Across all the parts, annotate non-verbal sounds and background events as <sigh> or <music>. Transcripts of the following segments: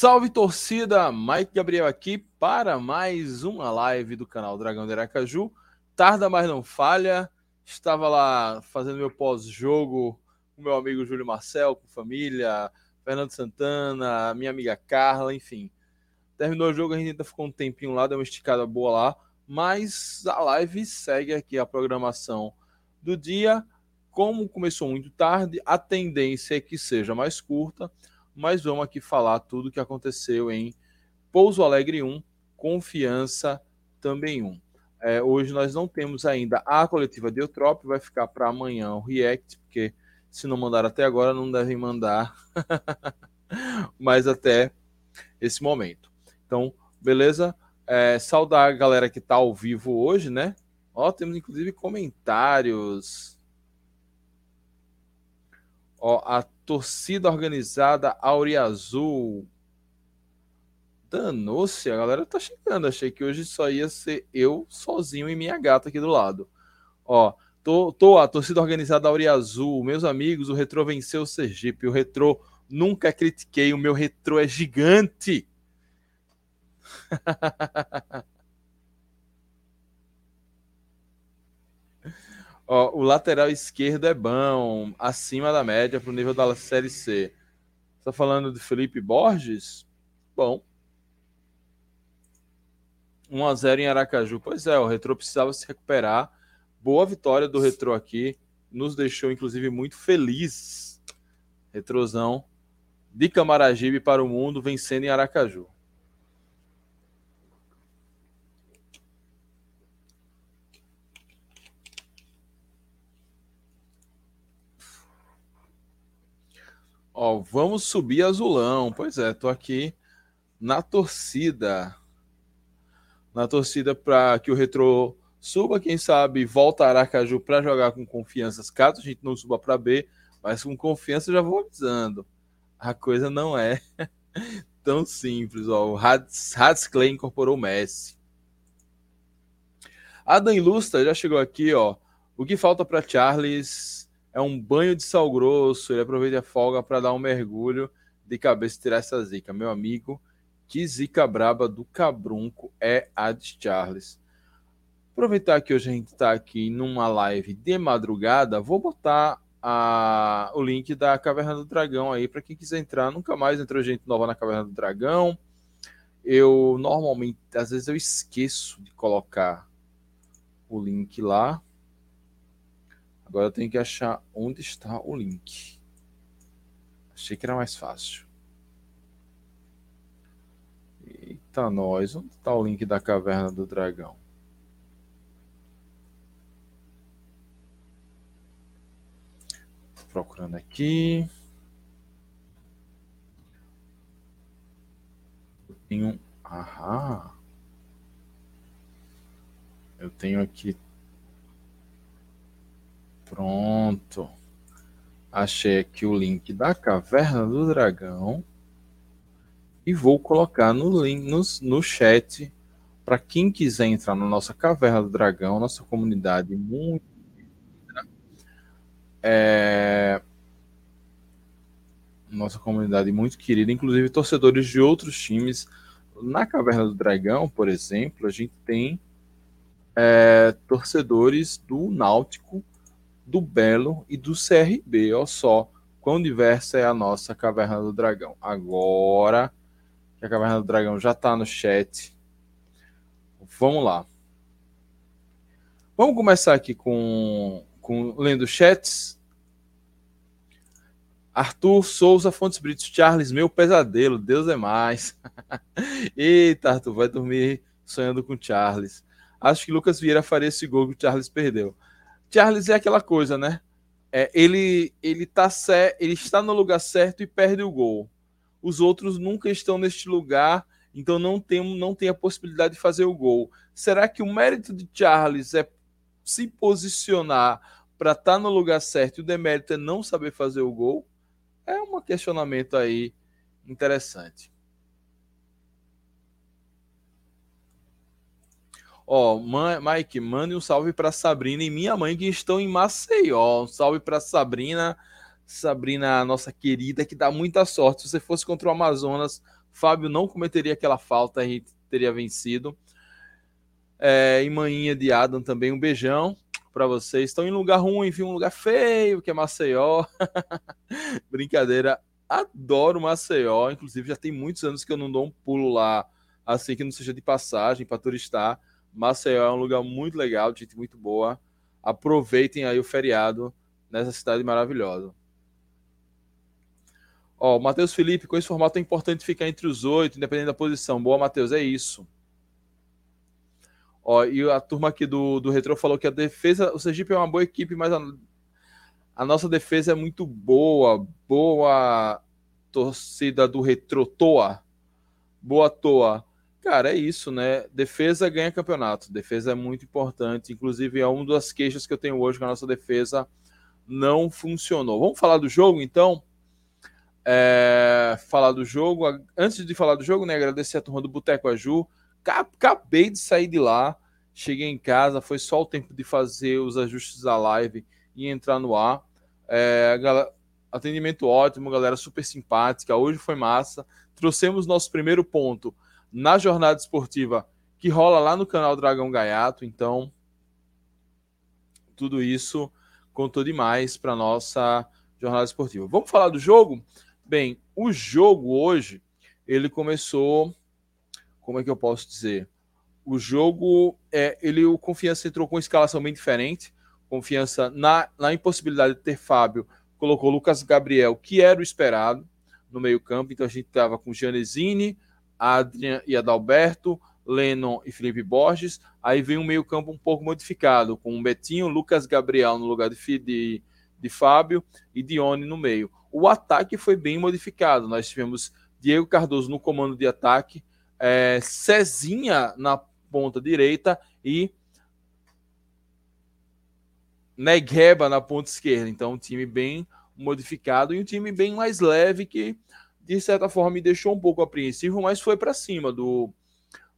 Salve torcida, Mike Gabriel aqui para mais uma live do canal Dragão de Aracaju. Tarda, mas não falha. Estava lá fazendo meu pós-jogo com meu amigo Júlio Marcel, com família, Fernando Santana, minha amiga Carla, enfim. Terminou o jogo, a gente ainda ficou um tempinho lá, deu uma esticada boa lá, mas a live segue aqui a programação do dia. Como começou muito tarde, a tendência é que seja mais curta mas vamos aqui falar tudo o que aconteceu em Pouso Alegre 1, Confiança também 1. É, hoje nós não temos ainda a coletiva de Eutrop, vai ficar para amanhã o React, porque se não mandaram até agora, não devem mandar <laughs> mais até esse momento. Então, beleza? É, saudar a galera que está ao vivo hoje, né? Ó, temos inclusive comentários. Ó, a torcida organizada Auriazul. Danou-se, a galera tá chegando. Achei que hoje só ia ser eu sozinho e minha gata aqui do lado. Ó, tô, tô a torcida organizada Auriazul, meus amigos, o Retro venceu o Sergipe. O Retro nunca critiquei, o meu Retro é gigante. <laughs> Ó, o lateral esquerdo é bom, acima da média para o nível da Série C. Está falando de Felipe Borges? Bom. 1 a 0 em Aracaju. Pois é, o Retro precisava se recuperar. Boa vitória do Retro aqui. Nos deixou, inclusive, muito felizes. Retrosão de Camaragibe para o mundo, vencendo em Aracaju. Ó, vamos subir azulão. Pois é, tô aqui na torcida. Na torcida para que o Retro suba, quem sabe volta a Aracaju para jogar com confiança. Caso a gente não suba para B, mas com confiança já vou avisando. A coisa não é <laughs> tão simples. Ó. O Hades Clay incorporou o Messi. Adam Ilustra já chegou aqui, ó. O que falta para Charles é um banho de sal grosso, ele aproveita a folga para dar um mergulho de cabeça e tirar essa zica. Meu amigo, que zica braba do cabrunco é a de Charles. Aproveitar que hoje a gente está aqui numa live de madrugada, vou botar a, o link da Caverna do Dragão aí para quem quiser entrar. Nunca mais entrou gente nova na Caverna do Dragão. Eu normalmente, às vezes eu esqueço de colocar o link lá. Agora eu tenho que achar onde está o link. Achei que era mais fácil. Eita, nós. Onde está o link da Caverna do Dragão? procurando aqui. Eu tenho. Aham. Eu tenho aqui Pronto. Achei aqui o link da Caverna do Dragão. E vou colocar no link no, no chat para quem quiser entrar na nossa Caverna do Dragão, nossa comunidade muito é, nossa comunidade muito querida, inclusive torcedores de outros times. Na Caverna do Dragão, por exemplo, a gente tem é, torcedores do Náutico do Belo e do CRB. Olha só quão diversa é a nossa Caverna do Dragão. Agora que a Caverna do Dragão já está no chat, vamos lá. Vamos começar aqui com, com lendo chats. Arthur Souza Fontes Brito, Charles, meu pesadelo, Deus é mais. <laughs> Eita, Arthur, vai dormir sonhando com Charles. Acho que Lucas Vieira faria esse gol que o Charles perdeu. Charles é aquela coisa, né? É, ele, ele, tá ele está no lugar certo e perde o gol. Os outros nunca estão neste lugar, então não tem, não tem a possibilidade de fazer o gol. Será que o mérito de Charles é se posicionar para estar tá no lugar certo e o demérito é não saber fazer o gol? É um questionamento aí interessante. Ó, Mike, mande um salve para Sabrina e minha mãe que estão em Maceió. Um salve para Sabrina, Sabrina, nossa querida, que dá muita sorte. Se você fosse contra o Amazonas, Fábio não cometeria aquela falta e teria vencido. É, e manhinha de Adam também, um beijão para vocês. Estão em lugar ruim, enfim, um lugar feio, que é Maceió. <laughs> Brincadeira, adoro Maceió. Inclusive, já tem muitos anos que eu não dou um pulo lá, assim que não seja de passagem para turistar. Maceió é um lugar muito legal, gente muito boa. Aproveitem aí o feriado nessa cidade maravilhosa. Ó, o Matheus Felipe, com esse formato é importante ficar entre os oito, independente da posição. Boa, Matheus, é isso. Ó, e a turma aqui do, do Retro falou que a defesa, o Sergipe é uma boa equipe, mas a, a nossa defesa é muito boa. Boa torcida do Retro Toa. Boa toa. Cara, é isso, né? Defesa ganha campeonato. Defesa é muito importante. Inclusive, é uma das queixas que eu tenho hoje que a nossa defesa não funcionou. Vamos falar do jogo, então? É, falar do jogo. Antes de falar do jogo, né? Agradecer a turma do Boteco Aju. Acabei de sair de lá. Cheguei em casa. Foi só o tempo de fazer os ajustes da live e entrar no ar. É, atendimento ótimo, galera super simpática. Hoje foi massa. Trouxemos nosso primeiro ponto na jornada esportiva que rola lá no canal Dragão Gaiato. Então, tudo isso contou demais para nossa jornada esportiva. Vamos falar do jogo? Bem, o jogo hoje, ele começou. Como é que eu posso dizer? O jogo, é, ele, o Confiança entrou com uma escalação bem diferente. Confiança na, na impossibilidade de ter Fábio, colocou Lucas Gabriel, que era o esperado no meio-campo. Então a gente estava com Janesini, Adrian e Adalberto, Lennon e Felipe Borges. Aí vem um meio-campo um pouco modificado, com Betinho, Lucas Gabriel no lugar de, de, de Fábio e Dione no meio o ataque foi bem modificado. Nós tivemos Diego Cardoso no comando de ataque, é, Cezinha na ponta direita e Negueba na ponta esquerda. Então, um time bem modificado e um time bem mais leve que, de certa forma, me deixou um pouco apreensivo, mas foi para cima do,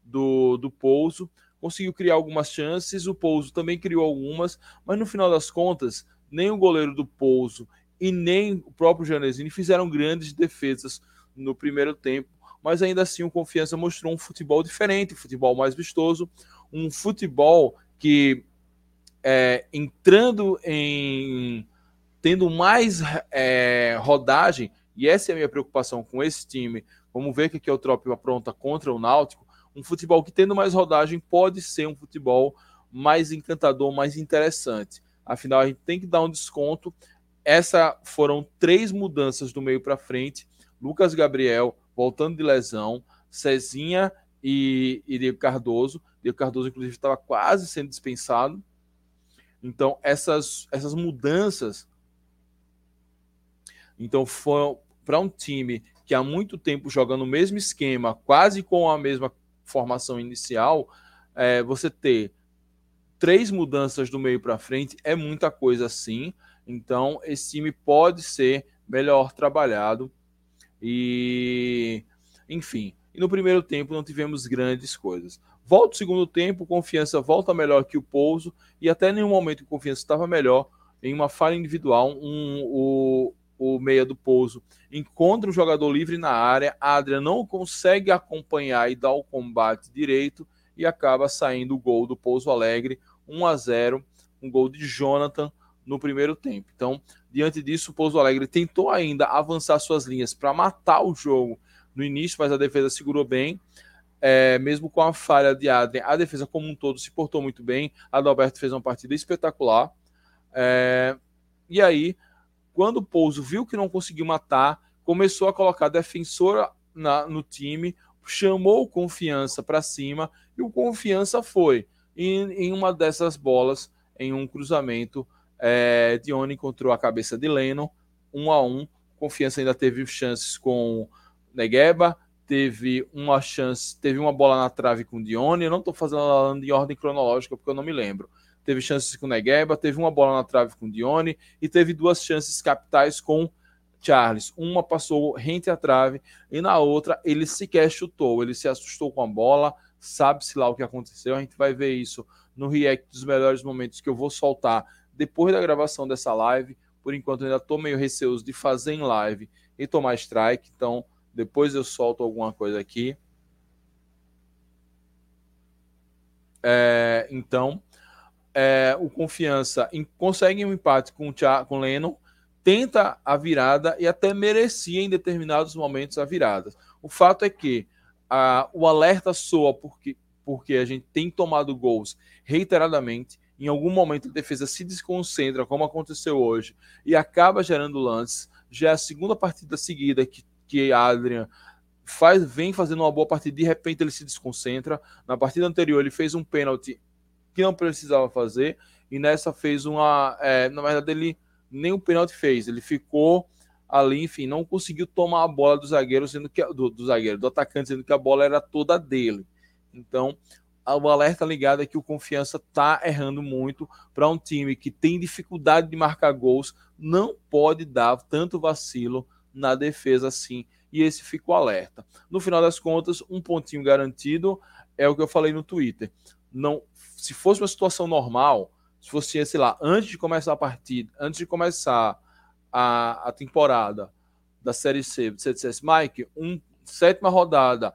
do, do Pouso. Conseguiu criar algumas chances, o Pouso também criou algumas, mas no final das contas, nem o goleiro do Pouso e nem o próprio Janesini fizeram grandes defesas no primeiro tempo, mas ainda assim o Confiança mostrou um futebol diferente, um futebol mais vistoso, um futebol que é, entrando em tendo mais é, rodagem, e essa é a minha preocupação com esse time. Vamos ver o que, é o Tropa apronta contra o Náutico. Um futebol que, tendo mais rodagem, pode ser um futebol mais encantador, mais interessante. Afinal, a gente tem que dar um desconto essa foram três mudanças do meio para frente. Lucas Gabriel voltando de lesão, Cezinha e, e Diego Cardoso. Diego Cardoso, inclusive, estava quase sendo dispensado. Então, essas, essas mudanças. Então, foi para um time que há muito tempo joga no mesmo esquema, quase com a mesma formação inicial, é, você ter três mudanças do meio para frente é muita coisa sim. Então, esse time pode ser melhor trabalhado. E, enfim, e no primeiro tempo não tivemos grandes coisas. Volta o segundo tempo, confiança volta melhor que o Pouso, e até nenhum momento confiança estava melhor. Em uma falha individual, um, o, o meia do Pouso encontra um jogador livre na área, a Adria não consegue acompanhar e dar o combate direito e acaba saindo o gol do Pouso Alegre, 1 a 0, um gol de Jonathan no primeiro tempo. Então, diante disso, o Pouso Alegre tentou ainda avançar suas linhas para matar o jogo no início, mas a defesa segurou bem. É, mesmo com a falha de Adrien, a defesa como um todo se portou muito bem. Adalberto fez uma partida espetacular. É, e aí, quando o Pouso viu que não conseguiu matar, começou a colocar defensora na, no time, chamou confiança para cima e o confiança foi em, em uma dessas bolas, em um cruzamento é, Dione encontrou a cabeça de Leno, um a um. Confiança ainda teve chances com Negueba, teve uma chance, teve uma bola na trave com Dione. Eu não estou fazendo em ordem cronológica porque eu não me lembro. Teve chances com Negueba, teve uma bola na trave com Dione e teve duas chances capitais com Charles. Uma passou rente à trave e na outra ele sequer chutou. Ele se assustou com a bola, sabe-se lá o que aconteceu. A gente vai ver isso no react dos melhores momentos que eu vou soltar depois da gravação dessa live. Por enquanto, ainda estou meio receoso de fazer em live e tomar strike. Então, Depois eu solto alguma coisa aqui. É, então, é, o Confiança em, consegue um empate com o com o Lennon, tenta a virada e até merecia em determinados momentos a virada. O fato é que a, o alerta soa porque, porque a gente tem tomado gols reiteradamente. Em algum momento a defesa se desconcentra, como aconteceu hoje, e acaba gerando lances. Já é a segunda partida seguida que, que Adrian faz, vem fazendo uma boa partida, de repente ele se desconcentra. Na partida anterior ele fez um pênalti que não precisava fazer, e nessa fez uma. É, na verdade, ele nem o pênalti fez, ele ficou ali, enfim, não conseguiu tomar a bola do zagueiro, sendo que do, do zagueiro, do atacante, sendo que a bola era toda dele. Então, o alerta ligado é que o Confiança está errando muito para um time que tem dificuldade de marcar gols, não pode dar tanto vacilo na defesa assim. E esse fica o alerta. No final das contas, um pontinho garantido é o que eu falei no Twitter. Não, se fosse uma situação normal, se fosse, sei lá, antes de começar a partida, antes de começar a, a temporada da Série C, você dissesse, Mike, um, sétima rodada,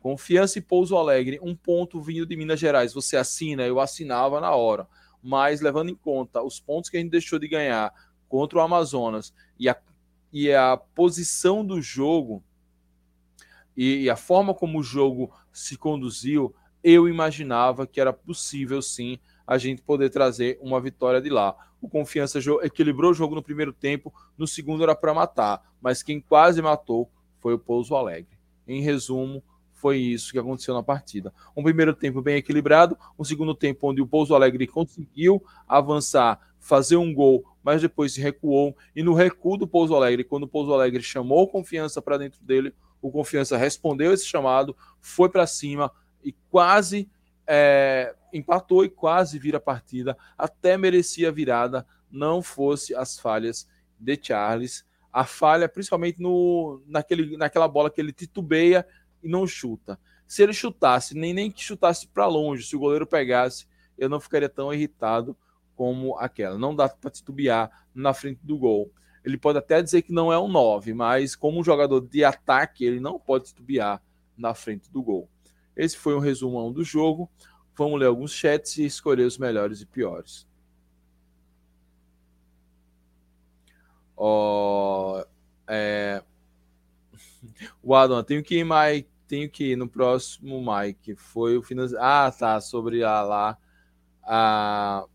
Confiança e Pouso Alegre, um ponto vindo de Minas Gerais, você assina? Eu assinava na hora. Mas levando em conta os pontos que a gente deixou de ganhar contra o Amazonas e a, e a posição do jogo e, e a forma como o jogo se conduziu, eu imaginava que era possível sim a gente poder trazer uma vitória de lá. O Confiança equilibrou o jogo no primeiro tempo, no segundo era para matar, mas quem quase matou foi o Pouso Alegre. Em resumo, foi isso que aconteceu na partida. Um primeiro tempo bem equilibrado, um segundo tempo onde o Pouso Alegre conseguiu avançar, fazer um gol, mas depois se recuou. E no recuo do Pouso Alegre, quando o Pouso Alegre chamou confiança para dentro dele, o confiança respondeu esse chamado, foi para cima e quase é, empatou e quase vira a partida, até merecia a virada, não fosse as falhas de Charles. A falha, principalmente no, naquele, naquela bola que ele titubeia e não chuta. Se ele chutasse, nem, nem que chutasse para longe, se o goleiro pegasse, eu não ficaria tão irritado como aquela. Não dá para titubear na frente do gol. Ele pode até dizer que não é um 9, mas como um jogador de ataque, ele não pode titubear na frente do gol. Esse foi um resumão do jogo. Vamos ler alguns chats e escolher os melhores e piores. Oh, é... <laughs> O Adam, tenho que ir, Mike. Tenho que ir no próximo, Mike. Foi o finance... Ah, tá. Sobre a lá. A...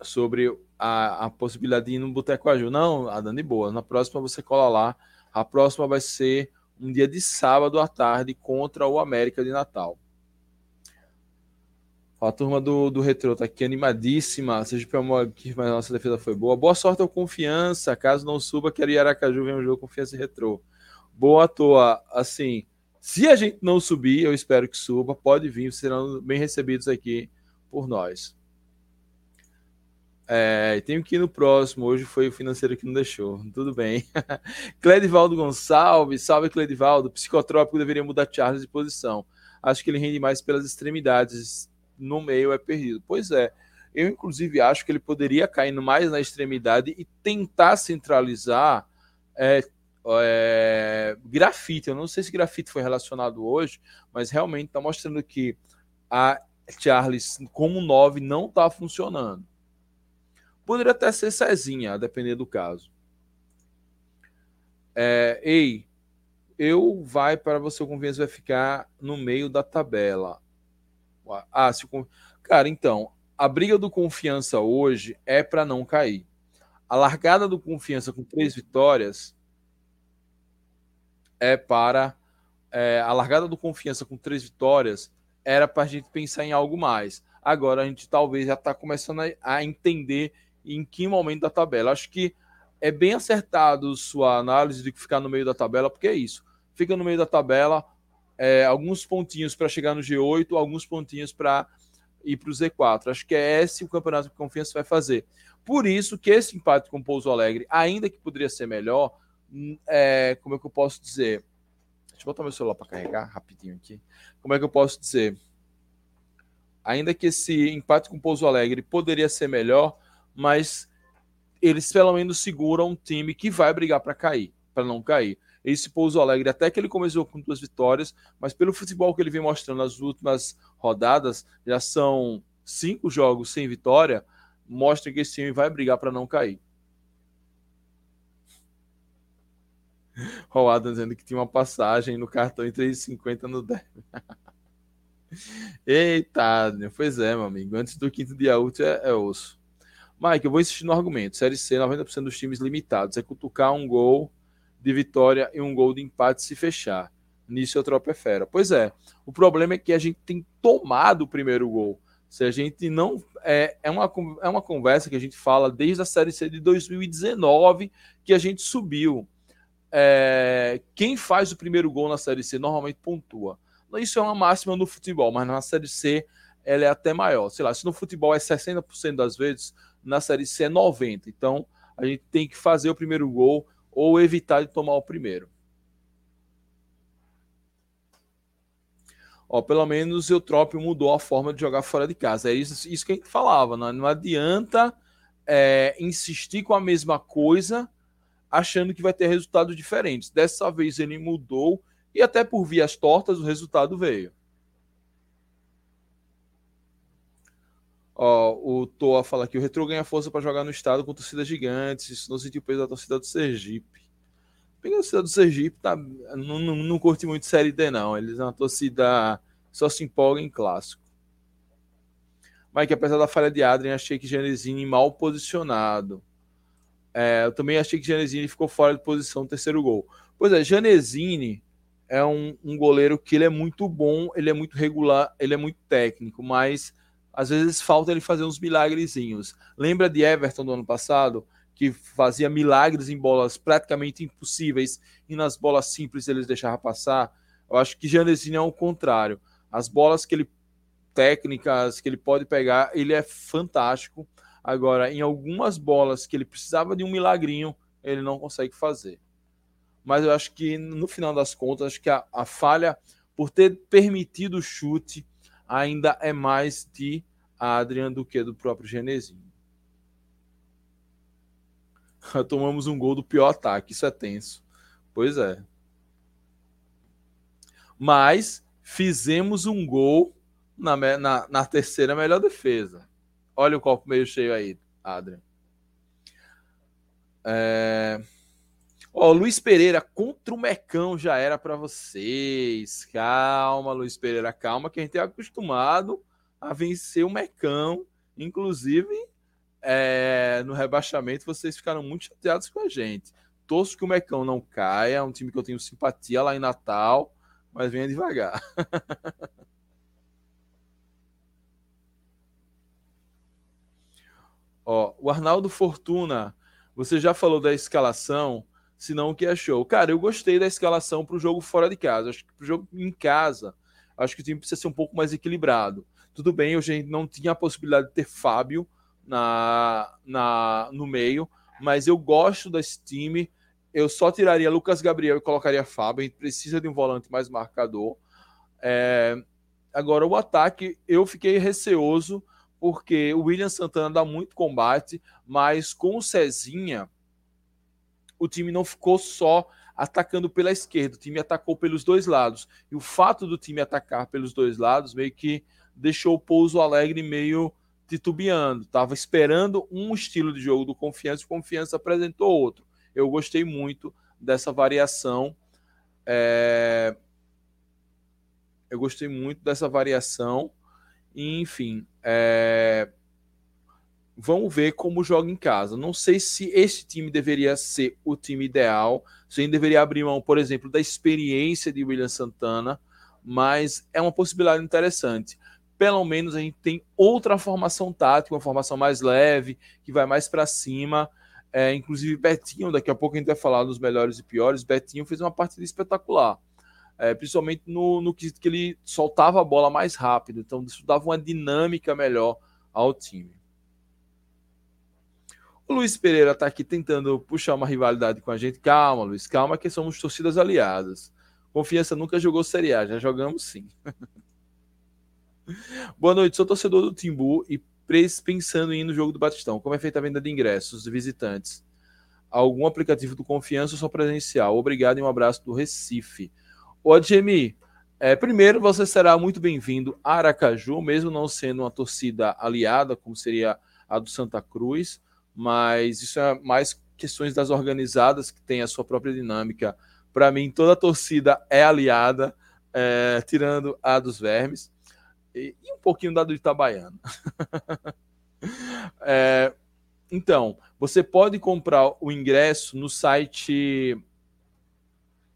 Sobre a, a possibilidade de ir no Boteco Aju. Não, Adam, de boa. Na próxima você cola lá. A próxima vai ser um dia de sábado à tarde contra o América de Natal. A turma do, do Retro tá aqui animadíssima. Seja pelo aqui, mas nossa defesa foi boa. Boa sorte ao confiança. Caso não suba, quero ir Aracaju ver um jogo confiança e retrô. Boa toa. Assim, se a gente não subir, eu espero que suba. Pode vir, serão bem recebidos aqui por nós. É, tenho que ir no próximo. Hoje foi o financeiro que não deixou. Tudo bem. <laughs> Cledivaldo Gonçalves. Salve, Cledivaldo. Psicotrópico deveria mudar Charles de posição. Acho que ele rende mais pelas extremidades. No meio é perdido. Pois é. Eu, inclusive, acho que ele poderia cair mais na extremidade e tentar centralizar é, é, grafite. Eu não sei se grafite foi relacionado hoje, mas realmente está mostrando que a Charles, como 9, não está funcionando. Poderia até ser Cezinha, a depender do caso. É, ei, eu vai para você, o Confiança vai ficar no meio da tabela. Ah, se o, cara, então, a briga do Confiança hoje é para não cair. A largada do Confiança com três vitórias é para. É, a largada do Confiança com três vitórias era para a gente pensar em algo mais. Agora a gente talvez já está começando a, a entender em que momento da tabela. Acho que é bem acertado sua análise de ficar no meio da tabela, porque é isso. Fica no meio da tabela, é, alguns pontinhos para chegar no G8, alguns pontinhos para ir para o Z4. Acho que é esse o campeonato que confiança vai fazer. Por isso que esse empate com o Pouso Alegre, ainda que poderia ser melhor, hum, é, como é que eu posso dizer? Deixa eu botar meu celular para carregar rapidinho aqui. Como é que eu posso dizer? Ainda que esse empate com o Pouso Alegre poderia ser melhor, mas eles pelo menos seguram um time que vai brigar para cair, para não cair. Esse Pouso Alegre, até que ele começou com duas vitórias, mas pelo futebol que ele vem mostrando nas últimas rodadas, já são cinco jogos sem vitória, mostra que esse time vai brigar para não cair. O Adam dizendo que tinha uma passagem no cartão em 3,50 no derby. <laughs> Eita, pois é, meu amigo. Antes do quinto dia útil é, é osso. Mike, eu vou insistir no argumento. Série C, 90% dos times limitados. É cutucar um gol de vitória e um gol de empate se fechar. Nisso eu tropo é fera. Pois é. O problema é que a gente tem tomado o primeiro gol. Se a gente não. É, é, uma, é uma conversa que a gente fala desde a Série C de 2019 que a gente subiu. É, quem faz o primeiro gol na Série C normalmente pontua. Isso é uma máxima no futebol, mas na Série C ela é até maior. Sei lá, se no futebol é 60% das vezes, na Série C é 90%. Então a gente tem que fazer o primeiro gol ou evitar de tomar o primeiro. Ó, pelo menos o Eutrópio mudou a forma de jogar fora de casa. É isso, isso que a gente falava. Não, não adianta é, insistir com a mesma coisa achando que vai ter resultados diferentes. Dessa vez ele mudou e até por vias tortas o resultado veio. Ó, o Toa fala que o Retro ganha força para jogar no estado com torcidas gigantes. Isso não sentiu o peso da torcida do Sergipe. a torcida do Sergipe tá, não, não, não curte muito Série D, não. Eles é uma torcida só se empolga em clássico. Mike, apesar da falha de Adrien, achei que Genesini mal posicionado. É, eu também achei que Janesini ficou fora de posição no terceiro gol. Pois é, Janesini é um, um, goleiro que ele é muito bom, ele é muito regular, ele é muito técnico, mas às vezes falta ele fazer uns milagrezinhos. Lembra de Everton do ano passado, que fazia milagres em bolas praticamente impossíveis e nas bolas simples eles deixavam passar? Eu acho que Janesini é o contrário. As bolas que ele técnicas que ele pode pegar, ele é fantástico Agora, em algumas bolas que ele precisava de um milagrinho, ele não consegue fazer. Mas eu acho que, no final das contas, acho que a, a falha por ter permitido o chute ainda é mais de Adrian do que do próprio Genezinho. <laughs> Tomamos um gol do pior ataque, isso é tenso. Pois é. Mas fizemos um gol na, na, na terceira melhor defesa. Olha o copo meio cheio aí, Adrian. É... Ó, Luiz Pereira contra o Mecão já era para vocês. Calma, Luiz Pereira, calma, que a gente é acostumado a vencer o Mecão. Inclusive, é... no rebaixamento, vocês ficaram muito chateados com a gente. Torço que o Mecão não caia, é um time que eu tenho simpatia lá em Natal, mas venha devagar. <laughs> Ó, o Arnaldo Fortuna, você já falou da escalação, se não o que achou? Cara, eu gostei da escalação para o jogo fora de casa. Acho que para o jogo em casa, acho que o time precisa ser um pouco mais equilibrado. Tudo bem, a gente não tinha a possibilidade de ter Fábio na, na, no meio, mas eu gosto desse time. Eu só tiraria Lucas Gabriel e colocaria Fábio. A gente precisa de um volante mais marcador. É, agora, o ataque, eu fiquei receoso porque o William Santana dá muito combate, mas com o Cezinha, o time não ficou só atacando pela esquerda, o time atacou pelos dois lados. E o fato do time atacar pelos dois lados meio que deixou o Pouso Alegre meio titubeando. Tava esperando um estilo de jogo do Confiança e o Confiança apresentou outro. Eu gostei muito dessa variação. É... Eu gostei muito dessa variação. Enfim, é... vamos ver como joga em casa. Não sei se esse time deveria ser o time ideal, se gente deveria abrir mão, por exemplo, da experiência de William Santana, mas é uma possibilidade interessante. Pelo menos a gente tem outra formação tática, uma formação mais leve, que vai mais para cima. É, inclusive, Betinho, daqui a pouco a gente vai falar dos melhores e piores. Betinho fez uma partida espetacular é, principalmente no, no que, que ele soltava a bola mais rápido, então isso dava uma dinâmica melhor ao time. O Luiz Pereira está aqui tentando puxar uma rivalidade com a gente. Calma, Luiz, calma, que somos torcidas aliadas. Confiança nunca jogou Série A, já jogamos sim. <laughs> Boa noite, sou torcedor do Timbu e pensando em ir no jogo do Batistão? Como é feita a venda de ingressos de visitantes? Algum aplicativo do Confiança ou só presencial? Obrigado e um abraço do Recife. O Adjemi, é, primeiro você será muito bem-vindo a Aracaju, mesmo não sendo uma torcida aliada, como seria a do Santa Cruz, mas isso é mais questões das organizadas que têm a sua própria dinâmica. Para mim, toda torcida é aliada, é, tirando a dos Vermes e, e, um pouquinho da do Itabaiana. <laughs> é, então, você pode comprar o ingresso no site.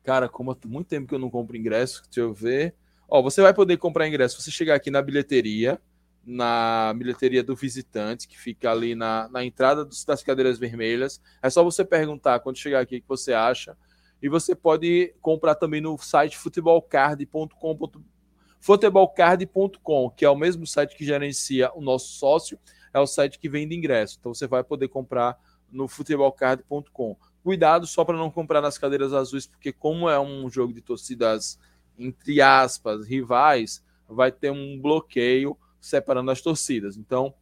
Cara, como há muito tempo que eu não compro ingresso, deixa eu ver. Ó, você vai poder comprar ingresso. Você chegar aqui na bilheteria, na bilheteria do visitante, que fica ali na, na entrada dos, das cadeiras vermelhas. É só você perguntar quando chegar aqui o que você acha. E você pode comprar também no site futebolcard.com. Futebolcard.com, que é o mesmo site que gerencia o nosso sócio, é o site que vende ingresso. Então você vai poder comprar no futebolcard.com. Cuidado só para não comprar nas cadeiras azuis, porque como é um jogo de torcidas entre aspas rivais, vai ter um bloqueio separando as torcidas. Então,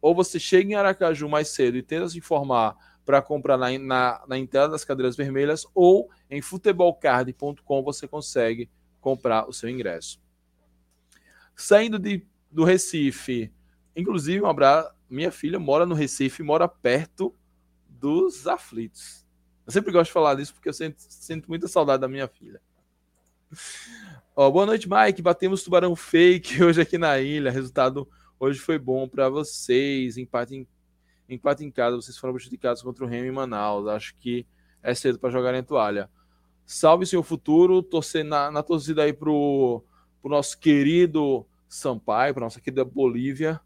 ou você chega em Aracaju mais cedo e tenta se informar para comprar na, na, na, entrada das cadeiras vermelhas, ou em futebolcard.com você consegue comprar o seu ingresso. Saindo de, do Recife, inclusive, um abraço, minha filha mora no Recife, mora perto dos aflitos. Eu sempre gosto de falar disso porque eu sinto, sinto muita saudade da minha filha. Ó, boa noite, Mike. Batemos tubarão fake <laughs> hoje aqui na ilha. Resultado hoje foi bom para vocês. Empate em, empate em casa. Vocês foram prejudicados contra o Remo em Manaus. Acho que é cedo para jogar em toalha. Salve seu futuro. Torcer na, na torcida aí pro, pro nosso querido Sampaio, para nossa querida Bolívia.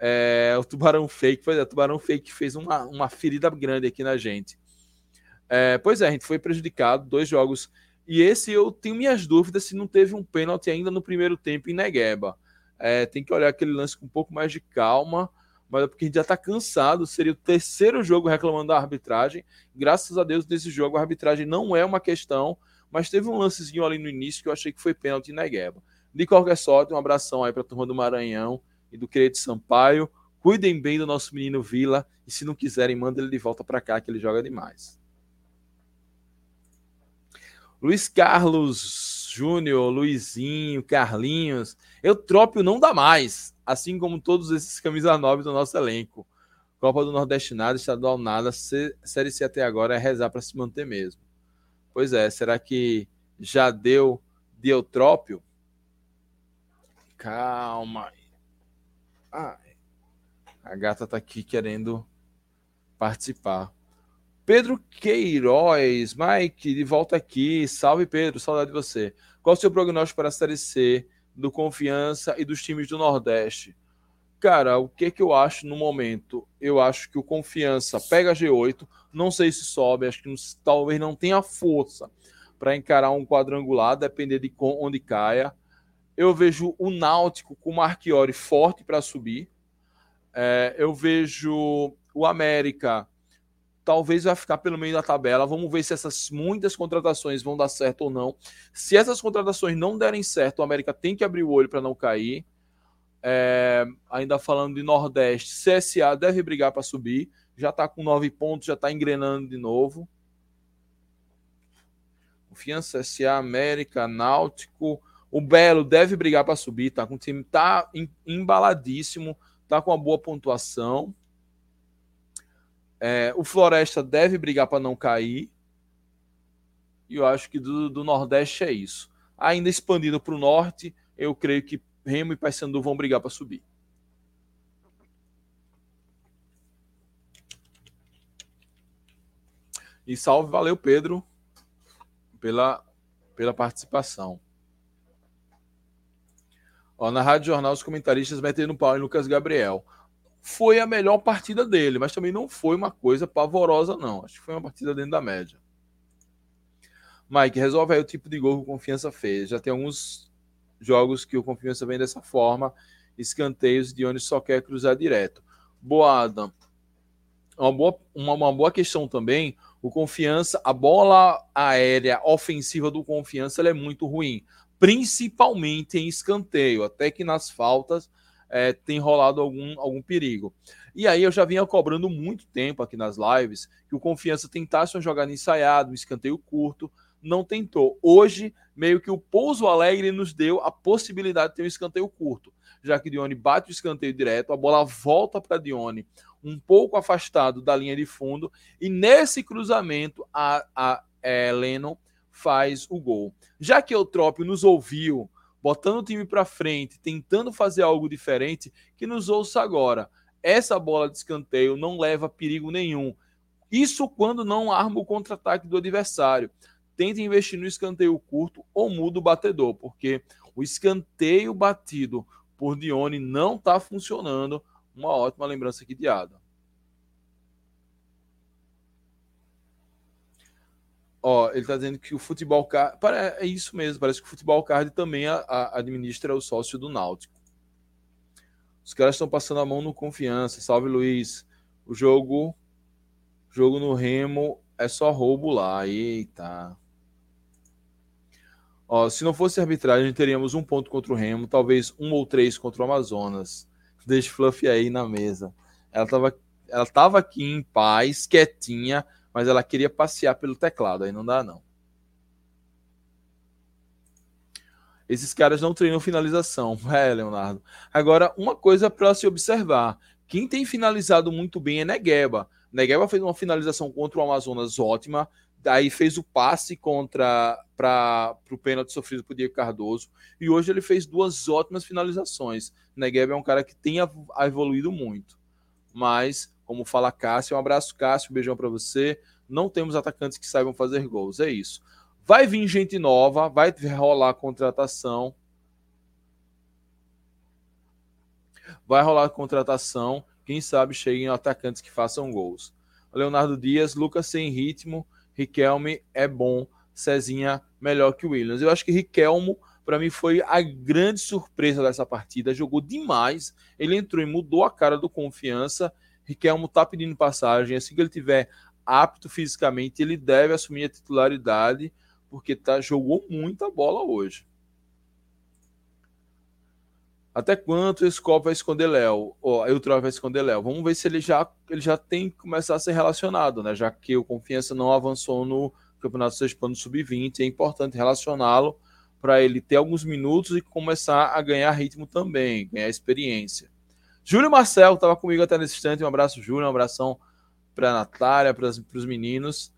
É, o tubarão fake, pois é, tubarão fake fez uma, uma ferida grande aqui na gente. É, pois é, a gente foi prejudicado. Dois jogos e esse eu tenho minhas dúvidas se não teve um pênalti ainda no primeiro tempo em Negueba. É, tem que olhar aquele lance com um pouco mais de calma, mas é porque a gente já está cansado. Seria o terceiro jogo reclamando da arbitragem. Graças a Deus, nesse jogo, a arbitragem não é uma questão, mas teve um lancezinho ali no início que eu achei que foi pênalti em Negueba. De qualquer sorte, um abração aí para a turma do Maranhão e do Querido Sampaio. Cuidem bem do nosso menino Vila e se não quiserem, manda ele de volta para cá que ele joga demais. Luiz Carlos Júnior, Luizinho, Carlinhos. Eutrópio não dá mais, assim como todos esses camisa 9 do nosso elenco. Copa do Nordeste nada, estadual nada, Série C até agora é rezar para se manter mesmo. Pois é, será que já deu de Eutrópio? Calma. Ai. A gata tá aqui querendo participar. Pedro Queiroz, Mike, de volta aqui. Salve, Pedro, saudade de você. Qual o seu prognóstico para a Série C do Confiança e dos times do Nordeste? Cara, o que, que eu acho no momento? Eu acho que o Confiança pega G8, não sei se sobe, acho que não, talvez não tenha força para encarar um quadrangular, depender de onde caia. Eu vejo o Náutico com o Marchiori forte para subir. É, eu vejo o América talvez vai ficar pelo meio da tabela. Vamos ver se essas muitas contratações vão dar certo ou não. Se essas contratações não derem certo, o América tem que abrir o olho para não cair. É, ainda falando de Nordeste, CSA deve brigar para subir. Já está com nove pontos, já está engrenando de novo. Confiança, CSA, América, Náutico. O Belo deve brigar para subir, tá com o time tá embaladíssimo, tá com uma boa pontuação. É, o Floresta deve brigar para não cair. E eu acho que do, do Nordeste é isso. Ainda expandindo para o Norte, eu creio que Remo e Paysandu vão brigar para subir. E salve, valeu Pedro pela, pela participação. Ó, na Rádio Jornal, os comentaristas metendo pau em Lucas Gabriel foi a melhor partida dele, mas também não foi uma coisa pavorosa, não. Acho que foi uma partida dentro da média. Mike, resolve aí o tipo de gol que o Confiança fez. Já tem alguns jogos que o Confiança vem dessa forma, escanteios de onde só quer cruzar direto. Boa, Adam. Uma boa, uma, uma boa questão também, o Confiança, a bola aérea ofensiva do Confiança é muito ruim, principalmente em escanteio, até que nas faltas é, tem rolado algum, algum perigo. E aí eu já vinha cobrando muito tempo aqui nas lives que o Confiança tentasse uma jogada ensaiada, um escanteio curto, não tentou. Hoje, meio que o Pouso Alegre nos deu a possibilidade de ter um escanteio curto, já que Dione bate o escanteio direto, a bola volta para Dione, um pouco afastado da linha de fundo, e nesse cruzamento a, a é, Lennon faz o gol. Já que o Trópio nos ouviu, botando o time para frente, tentando fazer algo diferente, que nos ouça agora. Essa bola de escanteio não leva perigo nenhum. Isso quando não arma o contra-ataque do adversário. Tenta investir no escanteio curto ou muda o batedor, porque o escanteio batido por Dione não está funcionando. Uma ótima lembrança aqui de Adam. Ó, ele está dizendo que o futebol card. É isso mesmo, parece que o futebol card também a, a administra o sócio do Náutico. Os caras estão passando a mão no confiança. Salve Luiz. O jogo. Jogo no Remo é só roubo lá. Eita. Ó, se não fosse arbitragem, teríamos um ponto contra o Remo, talvez um ou três contra o Amazonas. Deixe Fluffy aí na mesa. Ela estava ela tava aqui em paz, quietinha, mas ela queria passear pelo teclado, aí não dá não. Esses caras não treinam finalização, <laughs> é, Leonardo. Agora, uma coisa para se observar: quem tem finalizado muito bem é Negueba. Negueba fez uma finalização contra o Amazonas ótima, daí fez o passe contra para o pênalti sofrido por Diego Cardoso, e hoje ele fez duas ótimas finalizações. Negueba é um cara que tem evoluído muito. Mas como fala Cássio, um abraço, Cássio, um beijão para você. Não temos atacantes que saibam fazer gols, é isso. Vai vir gente nova, vai rolar contratação. Vai rolar contratação. Quem sabe cheguem atacantes que façam gols. Leonardo Dias, Lucas sem ritmo, Riquelme é bom, Cezinha melhor que o Williams. Eu acho que Riquelmo, para mim, foi a grande surpresa dessa partida. Jogou demais. Ele entrou e mudou a cara do confiança Riquelmo está pedindo passagem. Assim que ele tiver apto fisicamente, ele deve assumir a titularidade, porque tá, jogou muita bola hoje. Até quanto esse copo vai esconder Léo? Troy vai esconder Léo? Vamos ver se ele já, ele já tem que começar a ser relacionado, né? Já que o Confiança não avançou no Campeonato Sexpano Sub-20, é importante relacioná-lo para ele ter alguns minutos e começar a ganhar ritmo também, ganhar experiência. Júlio Marcel estava comigo até nesse instante. Um abraço, Júlio. Um abração para Natália, para os meninos.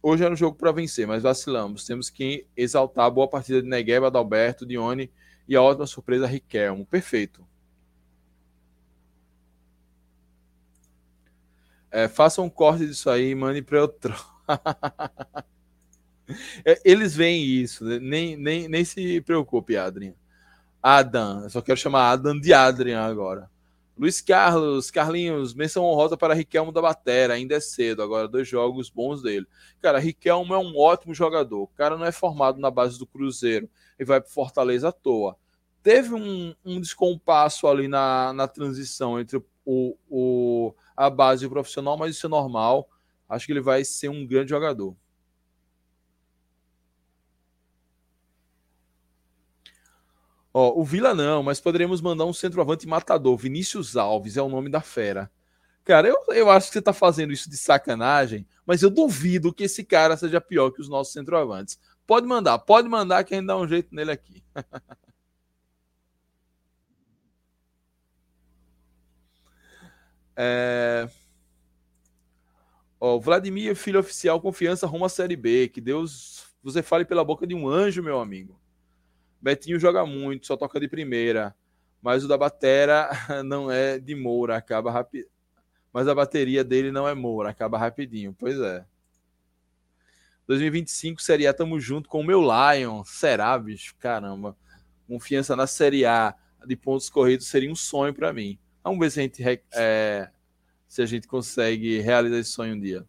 Hoje era um jogo para vencer, mas vacilamos. Temos que exaltar a boa partida de Negueba, Adalberto, Dione e a ótima surpresa Riquelmo. Perfeito. É, faça um corte disso aí e mande para eu. <laughs> É, eles veem isso, né? nem, nem, nem se preocupe, Adriano. Adam. Eu só quero chamar Adam de Adrian agora. Luiz Carlos, Carlinhos, menção honrosa para Riquelmo da Batera, ainda é cedo, agora dois jogos bons dele. Cara, Riquelmo é um ótimo jogador. O cara não é formado na base do Cruzeiro e vai para Fortaleza à toa. Teve um, um descompasso ali na, na transição entre o, o, a base e o profissional, mas isso é normal. Acho que ele vai ser um grande jogador. Ó, o Vila não, mas poderíamos mandar um centroavante matador. Vinícius Alves é o nome da fera. Cara, eu, eu acho que você tá fazendo isso de sacanagem, mas eu duvido que esse cara seja pior que os nossos centroavantes. Pode mandar, pode mandar que a gente dá um jeito nele aqui. <laughs> é... Ó, Vladimir, filho oficial, confiança rumo à Série B. Que Deus você fale pela boca de um anjo, meu amigo. Betinho joga muito, só toca de primeira. Mas o da Batera <laughs> não é de Moura, acaba rápido. Mas a bateria dele não é Moura, acaba rapidinho. Pois é. 2025 Série A, tamo junto com o meu Lion. Será, bicho? Caramba. Confiança na Série A de pontos corridos seria um sonho para mim. Vamos ver se a gente, é, se a gente consegue realizar esse sonho um dia.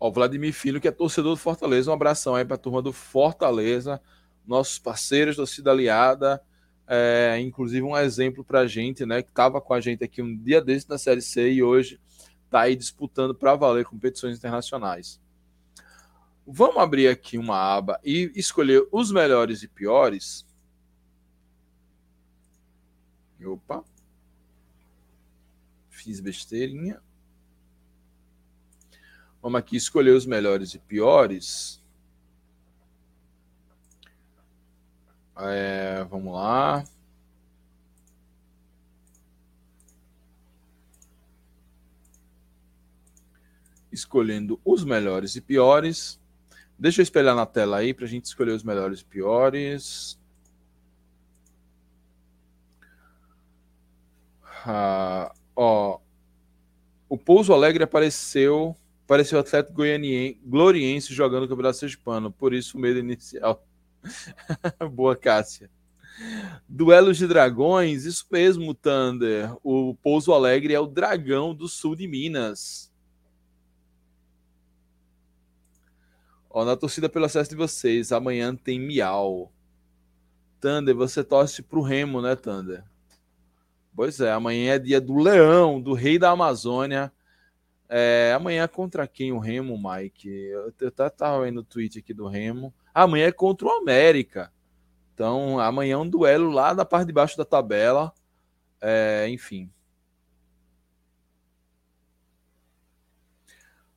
Ó, Vladimir Filho, que é torcedor do Fortaleza. Um abração aí para a turma do Fortaleza, nossos parceiros, torcida aliada. É, inclusive um exemplo para a gente, né? Que estava com a gente aqui um dia desse na Série C e hoje está aí disputando para valer competições internacionais. Vamos abrir aqui uma aba e escolher os melhores e piores. Opa. Fiz besteirinha. Vamos aqui escolher os melhores e piores. É, vamos lá. Escolhendo os melhores e piores. Deixa eu espelhar na tela aí para a gente escolher os melhores e piores. Ah, ó, o Pouso Alegre apareceu, apareceu atleta goianiense, gloriense jogando o Campeonato Sergipano, por isso o medo inicial. <laughs> Boa, Cássia. Duelos de dragões, isso mesmo, Thunder. O Pouso Alegre é o dragão do sul de Minas. Ó, na torcida pelo acesso de vocês, amanhã tem Miau. Thunder, você torce pro Remo, né, Thunder? Pois é, amanhã é dia do Leão, do Rei da Amazônia. É, amanhã é contra quem o Remo, Mike? Eu, tava vendo o tweet aqui do Remo. Amanhã é contra o América. Então, amanhã é um duelo lá na parte de baixo da tabela. É, enfim.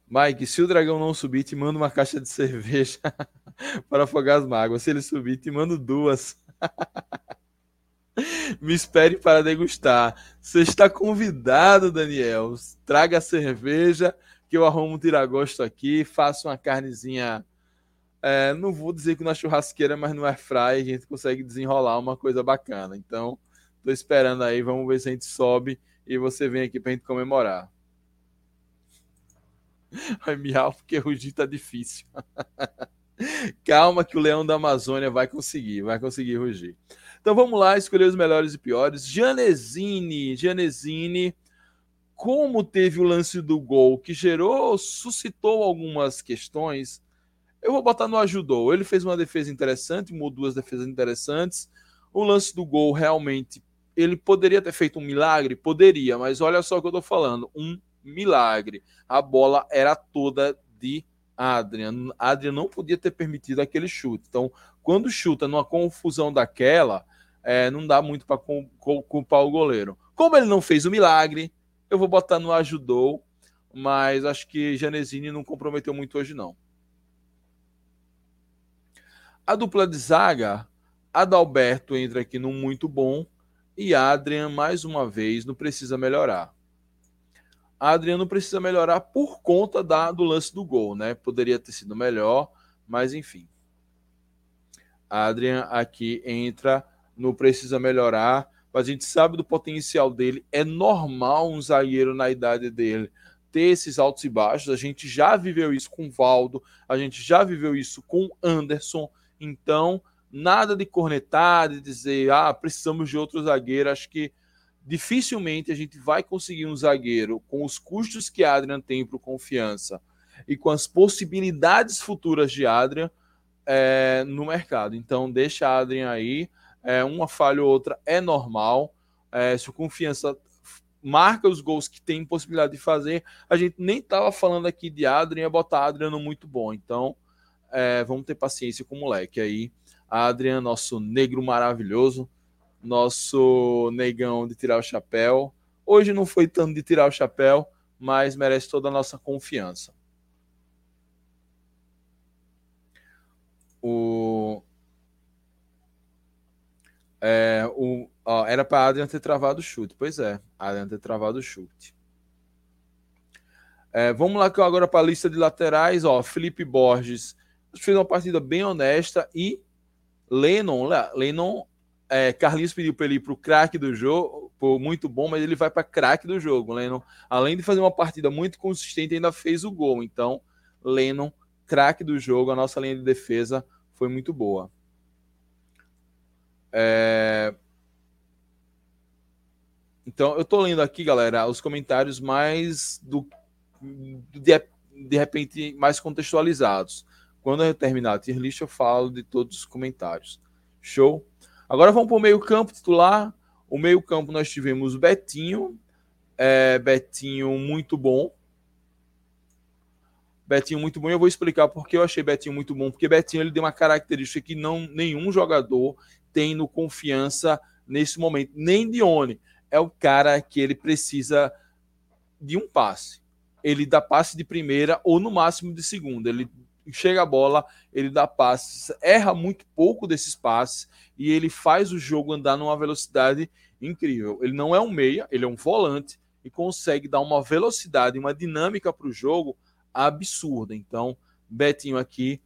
Mike, se o dragão não subir, te manda uma caixa de <laughs> cerveja para afogar as mágoas. Se ele subir, te mando duas. <laughs> <laughs> Me espere para degustar. Você está convidado, Daniel. Traga a cerveja que eu arrumo um tiragosto aqui, faço uma carnezinha. É, não vou dizer que na churrasqueira, mas no airfry a gente consegue desenrolar uma coisa bacana. Então, estou esperando aí, vamos ver se a gente sobe e você vem aqui para a gente comemorar. <laughs> Vai miau porque rugir tá difícil. <laughs> Calma que o leão da Amazônia vai conseguir, vai conseguir rugir. Então vamos lá, escolher os melhores e piores. Janesini, Janesini, como teve o lance do gol que gerou, suscitou algumas questões, eu vou botar no ajudou. Ele fez uma defesa interessante, mudou duas defesas interessantes. O lance do gol realmente, ele poderia ter feito um milagre? Poderia, mas olha só o que eu tô falando, um milagre. A bola era toda de Adrian. Adrian não podia ter permitido aquele chute. Então, quando chuta numa confusão daquela, é, não dá muito para culpar o goleiro. Como ele não fez o milagre, eu vou botar no ajudou, mas acho que Janesini não comprometeu muito hoje, não. A dupla de zaga, Adalberto entra aqui no muito bom e Adrian, mais uma vez, não precisa melhorar. Adrian não precisa melhorar por conta da, do lance do gol, né? Poderia ter sido melhor, mas enfim. Adrian aqui entra não precisa melhorar, mas a gente sabe do potencial dele. É normal um zagueiro na idade dele ter esses altos e baixos. A gente já viveu isso com Valdo, a gente já viveu isso com Anderson. Então, nada de cornetar, de dizer, ah, precisamos de outro zagueiro. Acho que dificilmente a gente vai conseguir um zagueiro com os custos que Adrian tem para confiança e com as possibilidades futuras de Adrian é, no mercado. Então, deixa Adrian aí é, uma falha ou outra é normal. É, se o confiança marca os gols que tem possibilidade de fazer, a gente nem estava falando aqui de Adrian, ia botar Adriano muito bom. Então, é, vamos ter paciência com o moleque aí. Adrian, nosso negro maravilhoso, nosso negão de tirar o chapéu. Hoje não foi tanto de tirar o chapéu, mas merece toda a nossa confiança. O é, o, ó, era para Adrian ter travado o chute. Pois é, Adrian ter travado o chute. É, vamos lá agora para a lista de laterais. Ó, Felipe Borges fez uma partida bem honesta e Lennon, Lennon é, Carlinhos pediu para ele ir para o craque do jogo, por muito bom, mas ele vai para craque do jogo. Lennon, além de fazer uma partida muito consistente, ainda fez o gol. Então, Lennon, craque do jogo, a nossa linha de defesa foi muito boa. É... Então, eu estou lendo aqui, galera, os comentários mais do de, de repente mais contextualizados. Quando eu terminar a tier list, eu falo de todos os comentários. Show? Agora vamos para o meio-campo titular. O meio-campo nós tivemos Betinho, é, Betinho muito bom, Betinho muito bom. Eu vou explicar porque eu achei Betinho muito bom. Porque Betinho ele deu uma característica que não nenhum jogador tem no confiança nesse momento. Nem Dione. É o cara que ele precisa de um passe. Ele dá passe de primeira ou no máximo de segunda. Ele chega a bola, ele dá passes, erra muito pouco desses passes e ele faz o jogo andar numa velocidade incrível. Ele não é um meia, ele é um volante e consegue dar uma velocidade, uma dinâmica para o jogo absurda. Então, Betinho aqui,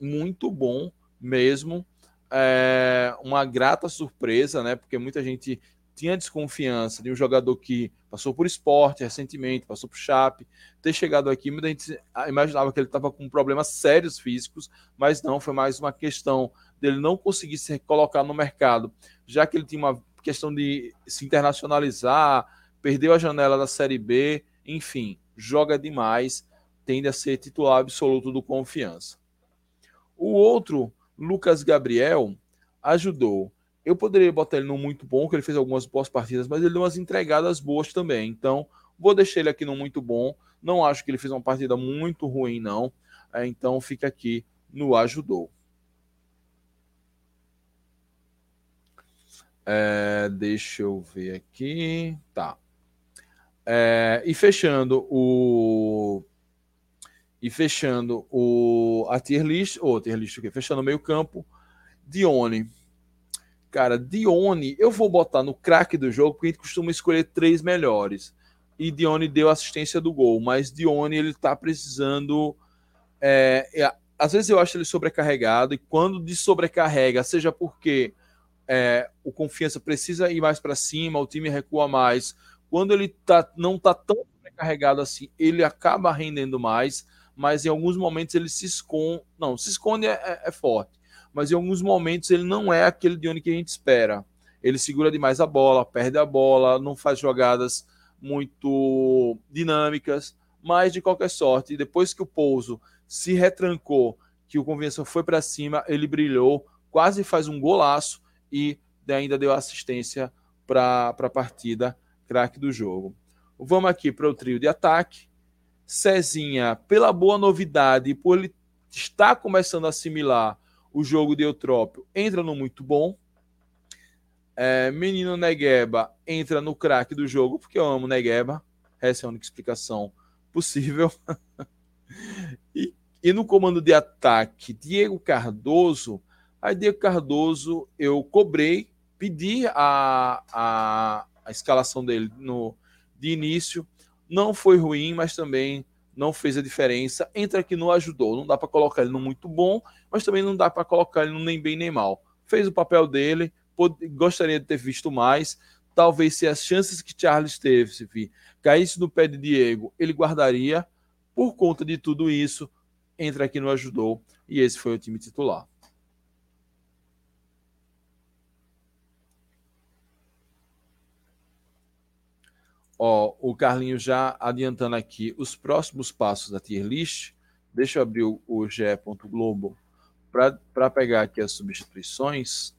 muito bom mesmo. É uma grata surpresa, né? Porque muita gente tinha desconfiança de um jogador que passou por esporte recentemente, passou por Chape, ter chegado aqui, muita gente imaginava que ele estava com problemas sérios físicos, mas não, foi mais uma questão dele não conseguir se colocar no mercado, já que ele tinha uma questão de se internacionalizar, perdeu a janela da Série B, enfim, joga demais, tende a ser titular absoluto do Confiança. O outro, Lucas Gabriel, ajudou eu poderia botar ele no muito bom, que ele fez algumas boas partidas, mas ele deu umas entregadas boas também. Então, vou deixar ele aqui no muito bom. Não acho que ele fez uma partida muito ruim, não. É, então, fica aqui no ajudou. É, deixa eu ver aqui. Tá. É, e fechando o. E fechando o. A tier list. Ou tier list o quê? Fechando o meio-campo. Dione Cara, Dione, eu vou botar no craque do jogo, porque a gente costuma escolher três melhores. E Dione deu assistência do gol, mas Dione ele tá precisando. É, é, às vezes eu acho ele sobrecarregado, e quando de sobrecarrega, seja porque é, o confiança precisa ir mais para cima, o time recua mais. Quando ele tá, não tá tão sobrecarregado assim, ele acaba rendendo mais, mas em alguns momentos ele se esconde. Não, se esconde é, é, é forte mas em alguns momentos ele não é aquele Dione que a gente espera. Ele segura demais a bola, perde a bola, não faz jogadas muito dinâmicas, mas de qualquer sorte, depois que o pouso se retrancou, que o Convenção foi para cima, ele brilhou, quase faz um golaço e ainda deu assistência para a partida, craque do jogo. Vamos aqui para o trio de ataque. Cezinha, pela boa novidade, por ele estar começando a assimilar o jogo de Eutrópio entra no muito bom. É, Menino Negueba entra no craque do jogo, porque eu amo Negueba. Essa é a única explicação possível. <laughs> e, e no comando de ataque, Diego Cardoso. Aí, Diego Cardoso, eu cobrei, pedi a, a, a escalação dele no, de início. Não foi ruim, mas também não fez a diferença. Entra aqui no ajudou. Não dá para colocar ele no muito bom, mas também não dá para colocar ele no nem bem nem mal. Fez o papel dele, pode, gostaria de ter visto mais. Talvez se as chances que Charles teve, se vir, caísse no pé de Diego, ele guardaria. Por conta de tudo isso, entra aqui no ajudou e esse foi o time titular. Ó, o Carlinho já adiantando aqui os próximos passos da tier list. Deixa eu abrir o, o GE. Globo para pegar aqui as substituições.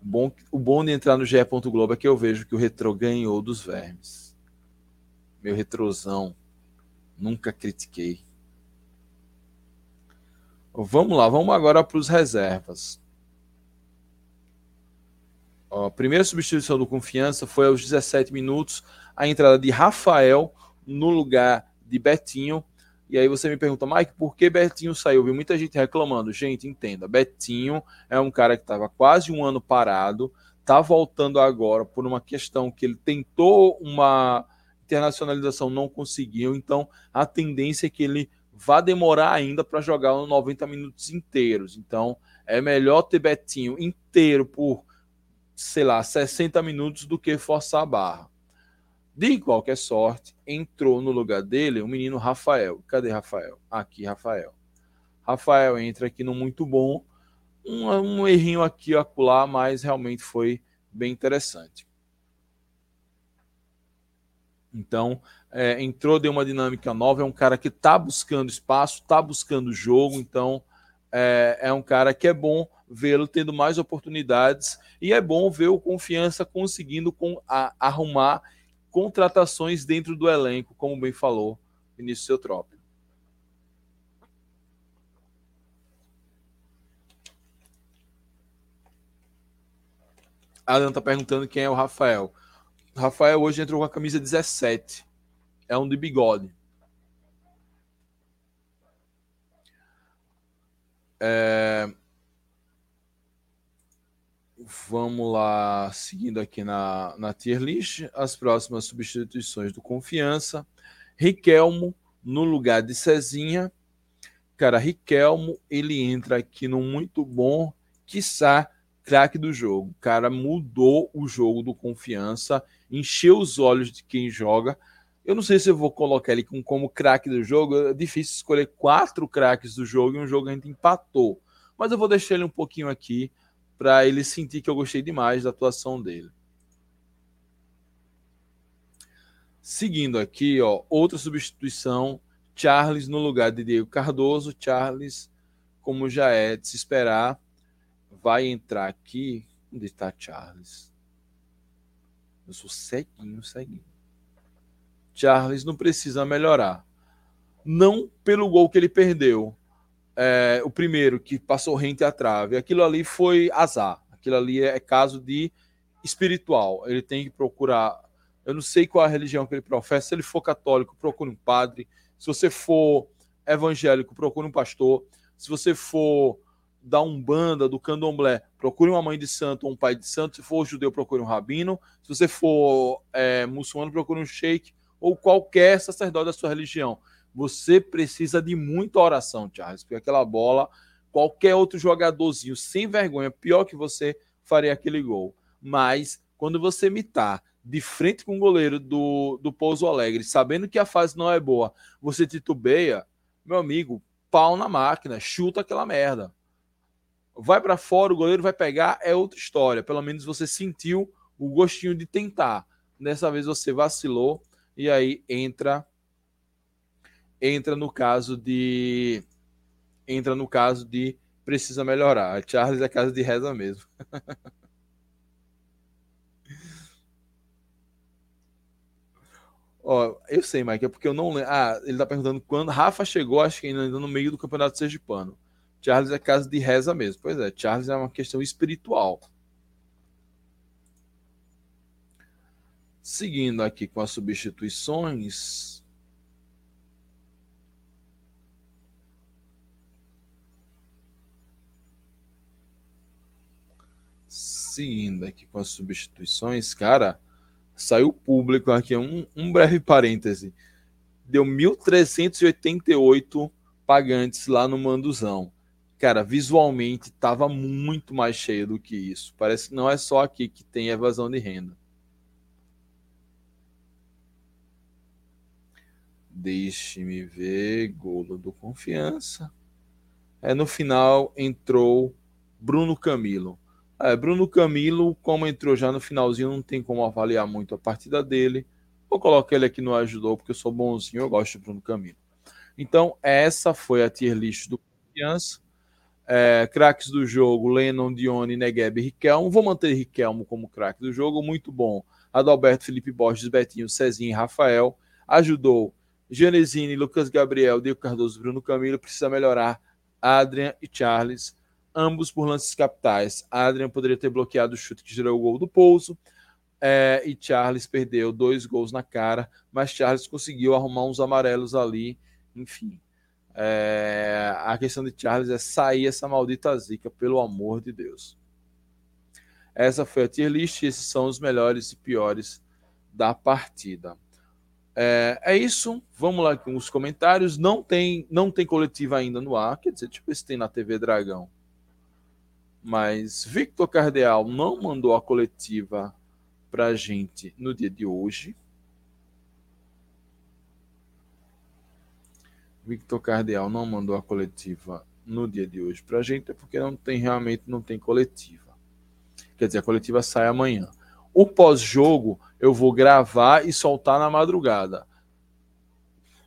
Bom, o bom de entrar no GE. Globo é que eu vejo que o Retro ganhou dos vermes. Meu retrosão. Nunca critiquei. Vamos lá, vamos agora para os reservas. A primeira substituição do Confiança foi aos 17 minutos, a entrada de Rafael no lugar de Betinho. E aí você me pergunta, Mike, por que Betinho saiu? Vi muita gente reclamando. Gente, entenda, Betinho é um cara que estava quase um ano parado, está voltando agora por uma questão que ele tentou uma internacionalização, não conseguiu. Então a tendência é que ele vá demorar ainda para jogar os 90 minutos inteiros. Então é melhor ter Betinho inteiro por sei lá, 60 minutos do que forçar a barra. De qualquer sorte, entrou no lugar dele o menino Rafael. Cadê Rafael? Aqui, Rafael. Rafael entra aqui no muito bom. Um, um errinho aqui acolá, mas realmente foi bem interessante. Então, é, entrou, deu uma dinâmica nova. É um cara que está buscando espaço, está buscando jogo. Então, é, é um cara que é bom vê-lo tendo mais oportunidades e é bom ver o Confiança conseguindo com, a, arrumar contratações dentro do elenco, como bem falou Vinícius Eutrópio. Adam está perguntando quem é o Rafael. Rafael hoje entrou com a camisa 17. É um de bigode. É... Vamos lá, seguindo aqui na, na tier list, as próximas substituições do Confiança. Riquelmo no lugar de Cezinha. Cara, Riquelmo, ele entra aqui no muito bom, quiçá craque do jogo. Cara mudou o jogo do Confiança, encheu os olhos de quem joga. Eu não sei se eu vou colocar ele como craque do jogo. É difícil escolher quatro craques do jogo e um jogo a gente empatou. Mas eu vou deixar ele um pouquinho aqui para ele sentir que eu gostei demais da atuação dele. Seguindo aqui, ó, outra substituição, Charles no lugar de Diego Cardoso. Charles, como já é de se esperar, vai entrar aqui. Onde está Charles? Eu sou ceguinho, ceguinho. Charles não precisa melhorar. Não pelo gol que ele perdeu, é, o primeiro que passou rente à trave, aquilo ali foi azar. Aquilo ali é, é caso de espiritual. Ele tem que procurar. Eu não sei qual a religião que ele professa. Se ele for católico, procure um padre. Se você for evangélico, procure um pastor. Se você for da Umbanda, do Candomblé, procure uma mãe de santo ou um pai de santo. Se for judeu, procure um rabino. Se você for é, muçulmano, procure um sheik ou qualquer sacerdote da sua religião. Você precisa de muita oração, Charles, porque aquela bola, qualquer outro jogadorzinho sem vergonha, pior que você, faria aquele gol. Mas quando você tá de frente com o goleiro do, do Pouso Alegre, sabendo que a fase não é boa, você titubeia, meu amigo, pau na máquina, chuta aquela merda. Vai para fora, o goleiro vai pegar, é outra história. Pelo menos você sentiu o gostinho de tentar. Dessa vez você vacilou e aí entra entra no caso de entra no caso de precisa melhorar. Charles é casa de reza mesmo. <laughs> Ó, eu sei, Mike, é porque eu não lembro. Ah, ele tá perguntando quando Rafa chegou, acho que ainda no meio do Campeonato Sergipano. Charles é casa de reza mesmo. Pois é, Charles é uma questão espiritual. Seguindo aqui com as substituições. seguindo aqui com as substituições, cara, saiu público aqui, um, um breve parêntese. Deu 1.388 pagantes lá no Manduzão. Cara, visualmente tava muito mais cheio do que isso. Parece que não é só aqui que tem evasão de renda. Deixe-me ver. Golo do Confiança. É, no final entrou Bruno Camilo. É, Bruno Camilo, como entrou já no finalzinho, não tem como avaliar muito a partida dele. Vou colocar ele aqui no ajudou, porque eu sou bonzinho, eu gosto de Bruno Camilo. Então, essa foi a tier list do Confiança. É, craques do jogo, Lennon, Dione, Negueb e Riquelmo. Vou manter Riquelmo como craque do jogo, muito bom. Adalberto, Felipe Borges, Betinho, Cezinho e Rafael. Ajudou Genesini, Lucas Gabriel, Diego Cardoso, Bruno Camilo. Precisa melhorar Adrian e Charles ambos por lances capitais. Adrian poderia ter bloqueado o chute que gerou o gol do Pouso, é, e Charles perdeu dois gols na cara, mas Charles conseguiu arrumar uns amarelos ali, enfim. É, a questão de Charles é sair essa maldita zica, pelo amor de Deus. Essa foi a tier list, esses são os melhores e piores da partida. É, é, isso. Vamos lá com os comentários. Não tem, não tem coletiva ainda no ar. Quer dizer, deixa eu ver se tem na TV Dragão mas Victor Cardeal não mandou a coletiva para a gente no dia de hoje. Victor Cardeal não mandou a coletiva no dia de hoje para a gente, é porque não tem realmente não tem coletiva. Quer dizer, a coletiva sai amanhã. O pós-jogo eu vou gravar e soltar na madrugada.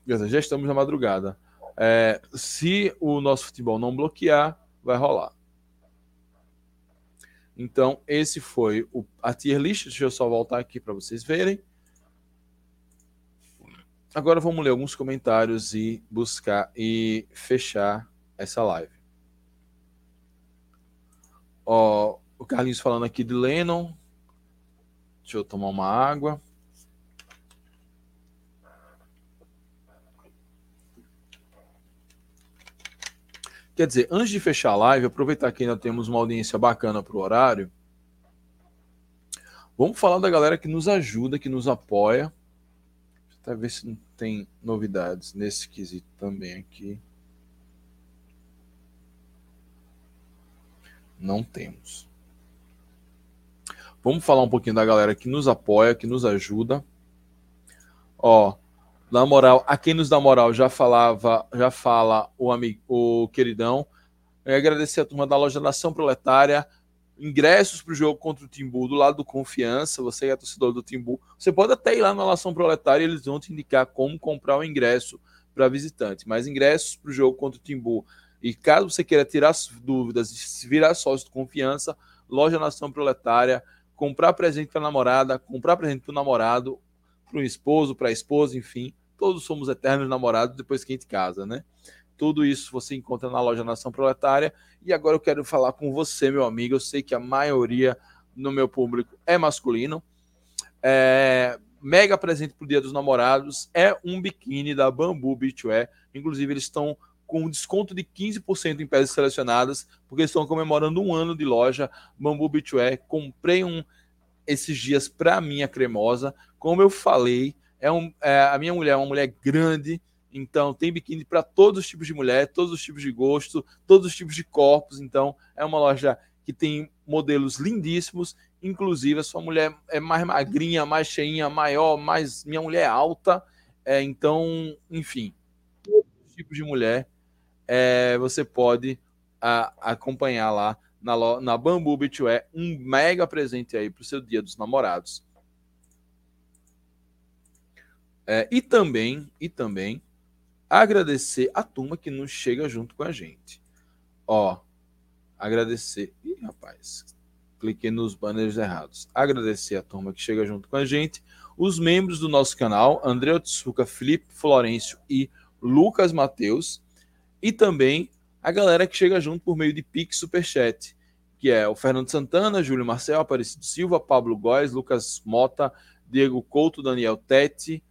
Já estamos na madrugada. É, se o nosso futebol não bloquear, vai rolar. Então, esse foi o, a tier list. Deixa eu só voltar aqui para vocês verem. agora vamos ler alguns comentários e buscar e fechar essa live. Ó, o Carlinhos falando aqui de Lennon. Deixa eu tomar uma água. Quer dizer, antes de fechar a live, aproveitar que ainda temos uma audiência bacana para o horário. Vamos falar da galera que nos ajuda, que nos apoia. Deixa eu ver se não tem novidades nesse quesito também aqui. Não temos. Vamos falar um pouquinho da galera que nos apoia, que nos ajuda. Ó, na moral, a quem nos dá moral já falava, já fala o amigo, o queridão. Eu agradecer a turma da loja Nação Proletária. Ingressos para o jogo contra o Timbu do lado do Confiança. Você é torcedor do Timbu. Você pode até ir lá na Nação Proletária e eles vão te indicar como comprar o ingresso para visitante. Mas ingressos para o jogo contra o Timbu. E caso você queira tirar dúvidas e virar sócio de confiança, loja Nação Proletária, comprar presente para a namorada, comprar presente para o namorado, para o esposo, para a esposa, enfim todos somos eternos namorados depois que a gente casa, né? Tudo isso você encontra na loja Nação Proletária. E agora eu quero falar com você, meu amigo. Eu sei que a maioria no meu público é masculino. É, mega presente para o Dia dos Namorados é um biquíni da Bambu Beachwear. Inclusive, eles estão com um desconto de 15% em peças selecionadas, porque estão comemorando um ano de loja Bambu Beachwear. Comprei um esses dias para minha cremosa. Como eu falei, é um, é, a minha mulher é uma mulher grande, então tem biquíni para todos os tipos de mulher, todos os tipos de gosto, todos os tipos de corpos. Então é uma loja que tem modelos lindíssimos. Inclusive, a sua mulher é mais magrinha, mais cheinha, maior, mais. Minha mulher é alta. É, então, enfim, todos os tipos de mulher é, você pode a, acompanhar lá na, na Bambu Beachwear um mega presente aí para o seu dia dos namorados. É, e também, e também agradecer a turma que nos chega junto com a gente. Ó, agradecer. Ih, rapaz, cliquei nos banners errados. Agradecer a turma que chega junto com a gente. Os membros do nosso canal, André Otsuka, Felipe Florencio e Lucas Mateus. E também a galera que chega junto por meio de Pix Superchat, que é o Fernando Santana, Júlio Marcel, Aparecido Silva, Pablo Góes, Lucas Mota, Diego Couto, Daniel Tete,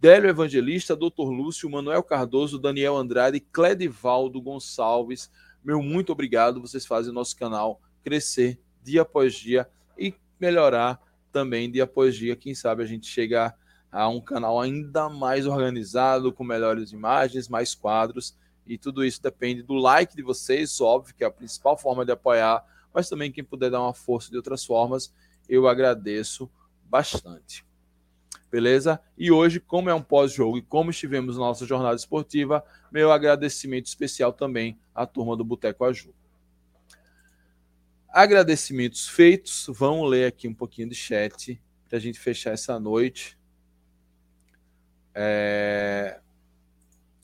Délio Evangelista, Dr. Lúcio, Manuel Cardoso, Daniel Andrade, Cledivaldo Gonçalves. Meu muito obrigado. Vocês fazem o nosso canal crescer dia após dia e melhorar também dia após dia. Quem sabe a gente chega a um canal ainda mais organizado, com melhores imagens, mais quadros. E tudo isso depende do like de vocês, óbvio, que é a principal forma de apoiar, mas também quem puder dar uma força de outras formas, eu agradeço bastante beleza? E hoje, como é um pós-jogo e como estivemos na nossa jornada esportiva, meu agradecimento especial também à turma do Boteco Aju. Agradecimentos feitos, vamos ler aqui um pouquinho de chat para a gente fechar essa noite. É...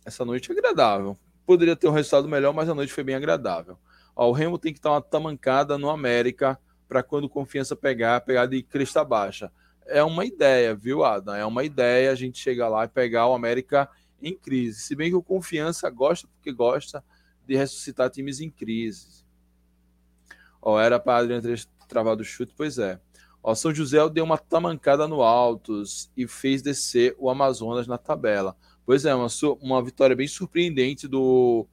Essa noite é agradável. Poderia ter um resultado melhor, mas a noite foi bem agradável. Ó, o Remo tem que estar uma tamancada no América para quando confiança pegar, pegar de crista baixa é uma ideia, viu, Adam? É uma ideia a gente chegar lá e pegar o América em crise. Se bem que o Confiança gosta, porque gosta de ressuscitar times em crise. Ó, era para Adriano ter travado o chute, pois é. Ó, São José deu uma tamancada no Altos e fez descer o Amazonas na tabela. Pois é, uma, uma vitória bem surpreendente do,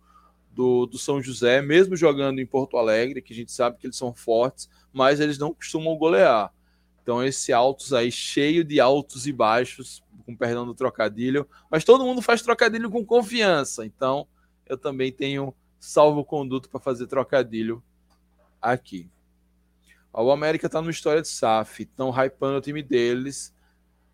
do, do São José, mesmo jogando em Porto Alegre, que a gente sabe que eles são fortes, mas eles não costumam golear. Então, esse altos aí, cheio de altos e baixos, com perdão do trocadilho, mas todo mundo faz trocadilho com confiança. Então, eu também tenho salvo conduto para fazer trocadilho aqui. O América está numa história de SAF, estão hypando o time deles,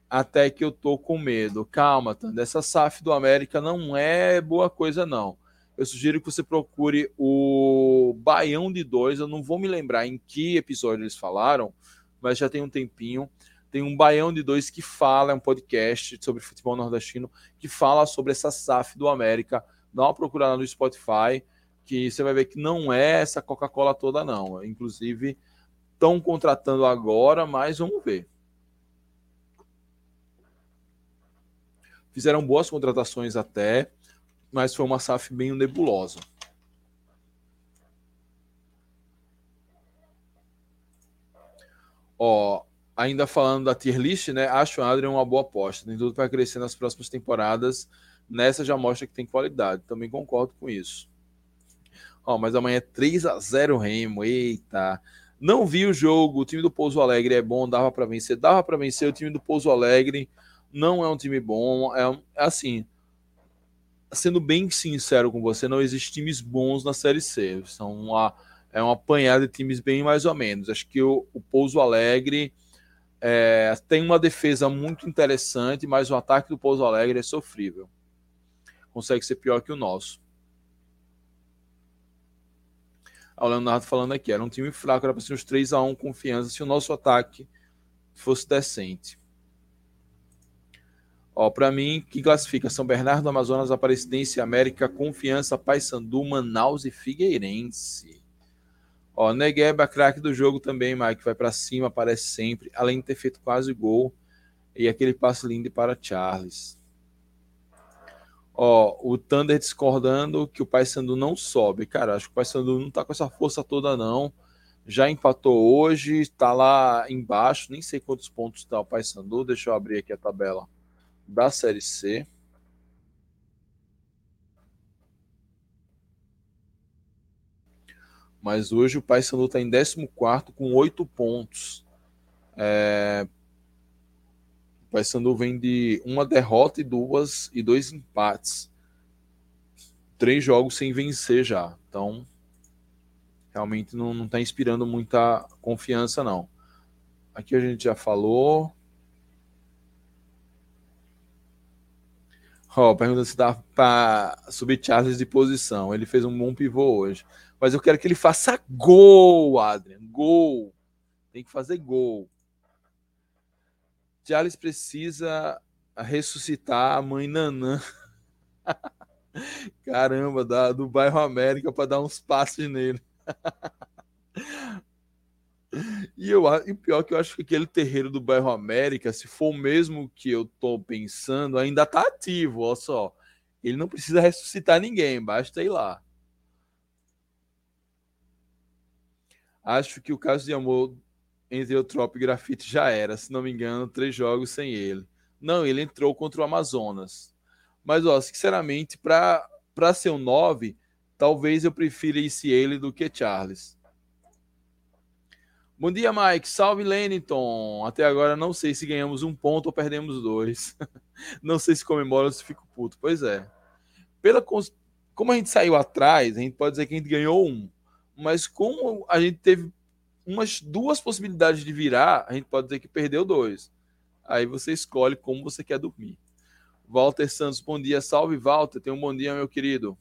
até que eu tô com medo. Calma, Tanda, essa SAF do América não é boa coisa, não. Eu sugiro que você procure o Baião de Dois, eu não vou me lembrar em que episódio eles falaram, mas já tem um tempinho. Tem um Baião de Dois que fala, é um podcast sobre futebol nordestino, que fala sobre essa SAF do América. Dá uma procurada no Spotify, que você vai ver que não é essa Coca-Cola toda, não. Inclusive, estão contratando agora, mas vamos ver. Fizeram boas contratações até, mas foi uma SAF bem nebulosa. Ó, ainda falando da tier list, né? Acho o Adrian uma boa aposta. Tem tudo para crescer nas próximas temporadas. Nessa já mostra que tem qualidade. Também concordo com isso. Ó, mas amanhã é 3 a 0 Remo. Eita. Não vi o jogo. O time do Pouso Alegre é bom, dava para vencer, dava para vencer. O time do Pouso Alegre não é um time bom. É, assim, sendo bem sincero com você, não existe times bons na Série C. São uma, é uma apanhada de times bem mais ou menos. Acho que o, o Pouso Alegre é, tem uma defesa muito interessante, mas o ataque do Pouso Alegre é sofrível. Consegue ser pior que o nosso. O Leonardo falando aqui, era um time fraco, era para ser uns 3 a 1 confiança se o nosso ataque fosse decente. Ó, para mim, que classifica São Bernardo, Amazonas, Aparecidense, América, Confiança, Paysandu, Manaus e Figueirense. Ó, Negueba, craque do jogo também, Mike, vai para cima, aparece sempre, além de ter feito quase gol e aquele passe lindo para Charles. Ó, o Thunder discordando que o Paysandu não sobe. Cara, acho que o Paysandu não tá com essa força toda não. Já empatou hoje, está lá embaixo, nem sei quantos pontos está o Paysandu. Deixa eu abrir aqui a tabela da Série C. Mas hoje o Paysandu está em 14 com 8 pontos. É... O Paysandu vem de uma derrota e duas e dois empates. Três jogos sem vencer já. Então, realmente não está inspirando muita confiança, não. Aqui a gente já falou. Ó, oh, pergunta se dá para subir Charles de posição. Ele fez um bom pivô hoje. Mas eu quero que ele faça gol, Adrian. Gol. Tem que fazer gol. Charles precisa ressuscitar a mãe Nanã. <laughs> Caramba, da, do bairro América para dar uns passes nele. <laughs> <laughs> E, eu, e pior que eu acho que aquele terreiro do bairro América, se for o mesmo que eu tô pensando, ainda tá ativo, olha só. Ele não precisa ressuscitar ninguém, basta ir lá. Acho que o caso de amor entre o Trop e Grafite já era, se não me engano, três jogos sem ele. Não, ele entrou contra o Amazonas. Mas, ó, sinceramente, para ser um 9, talvez eu prefira esse ele do que Charles. Bom dia, Mike. Salve, Lennington. Até agora não sei se ganhamos um ponto ou perdemos dois. <laughs> não sei se comemora ou se fico puto. Pois é. Pela como a gente saiu atrás, a gente pode dizer que a gente ganhou um. Mas como a gente teve umas duas possibilidades de virar, a gente pode dizer que perdeu dois. Aí você escolhe como você quer dormir. Walter Santos, bom dia. Salve, Walter. Tenha um bom dia, meu querido.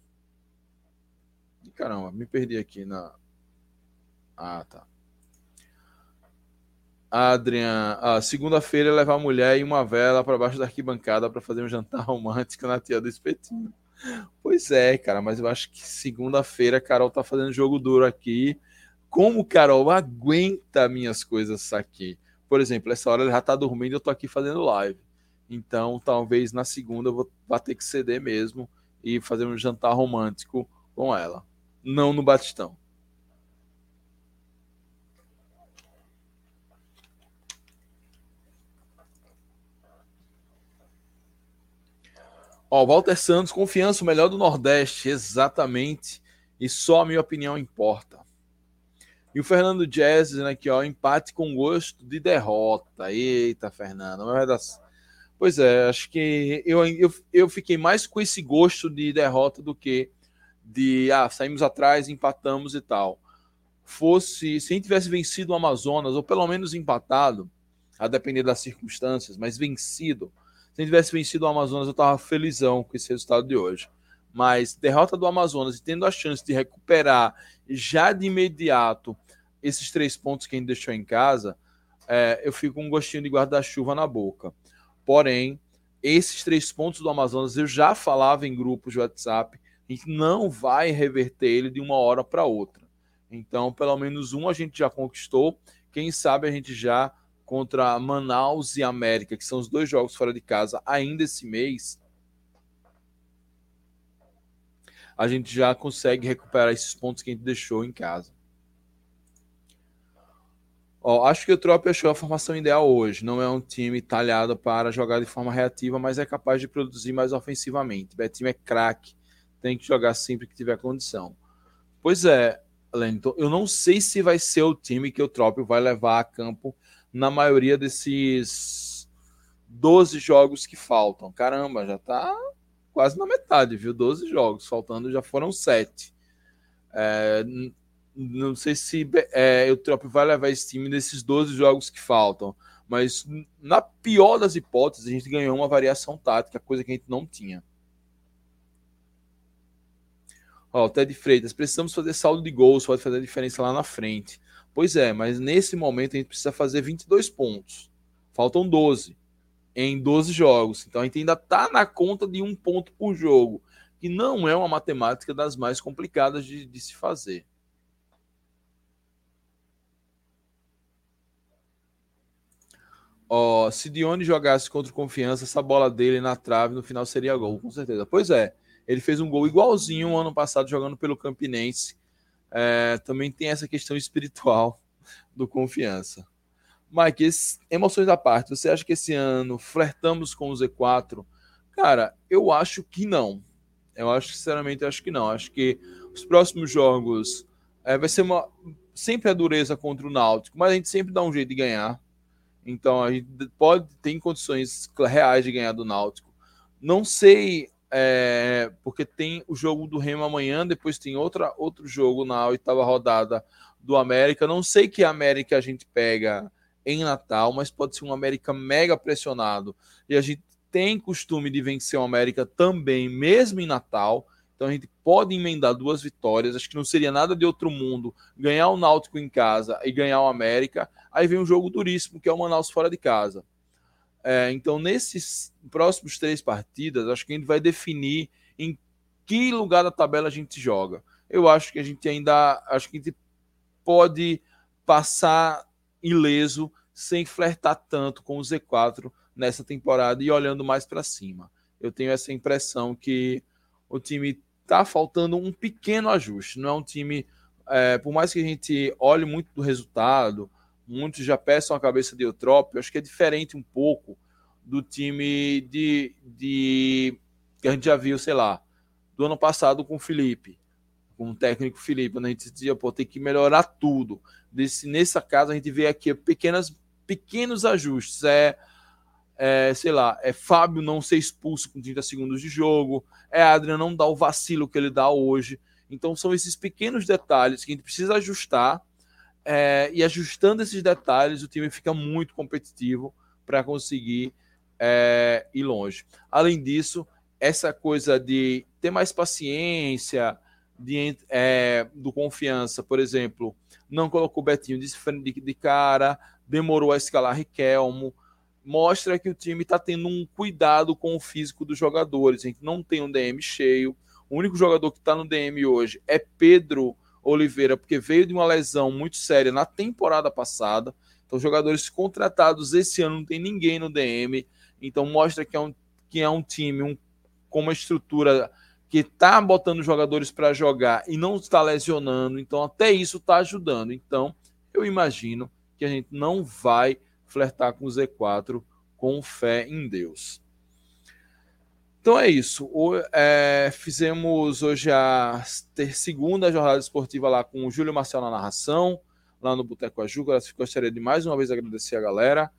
Caramba, me perdi aqui na. Ah, tá. Adrian, segunda-feira levar a mulher e uma vela para baixo da arquibancada para fazer um jantar <laughs> romântico na tia do espetinho. Pois é, cara, mas eu acho que segunda-feira a Carol tá fazendo jogo duro aqui. Como Carol aguenta minhas coisas aqui? Por exemplo, essa hora ela já tá dormindo, eu tô aqui fazendo live. Então, talvez na segunda eu vou, vou ter que ceder mesmo e fazer um jantar romântico com ela. Não no Batistão. Ó, Walter Santos, confiança, o melhor do Nordeste, exatamente. E só a minha opinião importa. E o Fernando Jazz dizendo aqui, ó, empate com gosto de derrota. Eita, Fernando. Pois é, acho que eu, eu, eu fiquei mais com esse gosto de derrota do que de, ah, saímos atrás, empatamos e tal. Fosse, se a gente tivesse vencido o Amazonas, ou pelo menos empatado, a depender das circunstâncias, mas vencido, se a gente tivesse vencido o Amazonas, eu estava felizão com esse resultado de hoje. Mas derrota do Amazonas e tendo a chance de recuperar já de imediato esses três pontos que a gente deixou em casa, é, eu fico com um gostinho de guarda-chuva na boca. Porém, esses três pontos do Amazonas eu já falava em grupos de WhatsApp, a gente não vai reverter ele de uma hora para outra. Então, pelo menos um a gente já conquistou. Quem sabe a gente já contra Manaus e América, que são os dois jogos fora de casa ainda esse mês, a gente já consegue recuperar esses pontos que a gente deixou em casa. Ó, acho que o Trop achou a formação ideal hoje. Não é um time talhado para jogar de forma reativa, mas é capaz de produzir mais ofensivamente. Betinho é craque, tem que jogar sempre que tiver condição. Pois é, Lenton, eu não sei se vai ser o time que o Trop vai levar a campo na maioria desses 12 jogos que faltam. Caramba, já tá quase na metade, viu? 12 jogos, faltando já foram 7. É, não sei se é, o Trop vai levar esse time nesses 12 jogos que faltam, mas na pior das hipóteses, a gente ganhou uma variação tática, coisa que a gente não tinha. Ó, Ted Freitas, precisamos fazer saldo de gols, pode fazer a diferença lá na frente. Pois é, mas nesse momento a gente precisa fazer 22 pontos. Faltam 12 em 12 jogos. Então a gente ainda está na conta de um ponto por jogo, que não é uma matemática das mais complicadas de, de se fazer. Se Dione jogasse contra confiança, essa bola dele na trave no final seria gol, com certeza. Pois é, ele fez um gol igualzinho o ano passado jogando pelo Campinense. É, também tem essa questão espiritual <laughs> do confiança. Mike, esse, emoções da parte, você acha que esse ano flertamos com o Z4? Cara, eu acho que não. Eu acho, sinceramente, eu acho que não. Acho que os próximos jogos é, vai ser uma sempre a dureza contra o Náutico, mas a gente sempre dá um jeito de ganhar. Então a gente pode ter condições reais de ganhar do Náutico. Não sei, é, porque tem o jogo do Remo amanhã, depois tem outra, outro jogo na oitava rodada do América. Não sei que América a gente pega em Natal, mas pode ser um América mega pressionado. E a gente tem costume de vencer o América também, mesmo em Natal. Então a gente pode emendar duas vitórias. Acho que não seria nada de outro mundo ganhar o Náutico em casa e ganhar o América. Aí vem um jogo duríssimo, que é o Manaus fora de casa. É, então, nesses próximos três partidas, acho que a gente vai definir em que lugar da tabela a gente joga. Eu acho que a gente ainda. Acho que a gente pode passar ileso, sem flertar tanto com o Z4 nessa temporada e olhando mais para cima. Eu tenho essa impressão que o time está faltando um pequeno ajuste. Não é um time, é, por mais que a gente olhe muito do resultado, muitos já peçam a cabeça de Eutrópio, acho que é diferente um pouco do time de, de que a gente já viu, sei lá, do ano passado com o Felipe com o técnico Felipe, quando a gente dizia, pô, tem que melhorar tudo. Desse, nessa casa a gente vê aqui pequenas, pequenos ajustes. É, é, sei lá, é Fábio não ser expulso com 30 segundos de jogo, é Adriano não dar o vacilo que ele dá hoje. Então são esses pequenos detalhes que a gente precisa ajustar. É, e ajustando esses detalhes, o time fica muito competitivo para conseguir é, ir longe. Além disso, essa coisa de ter mais paciência, de, é, do confiança, por exemplo, não colocou o Betinho de, de, de cara, demorou a escalar Riquelmo, mostra que o time está tendo um cuidado com o físico dos jogadores. A gente não tem um DM cheio. O único jogador que está no DM hoje é Pedro Oliveira, porque veio de uma lesão muito séria na temporada passada. Então, jogadores contratados esse ano não tem ninguém no DM. Então, mostra que é um, que é um time um, com uma estrutura que está botando jogadores para jogar e não está lesionando, então até isso está ajudando. Então, eu imagino que a gente não vai flertar com o Z4 com fé em Deus. Então é isso. O, é, fizemos hoje a ter, segunda jornada esportiva lá com o Júlio Marcel na narração, lá no Boteco Ajuca. Gostaria de mais uma vez agradecer a galera.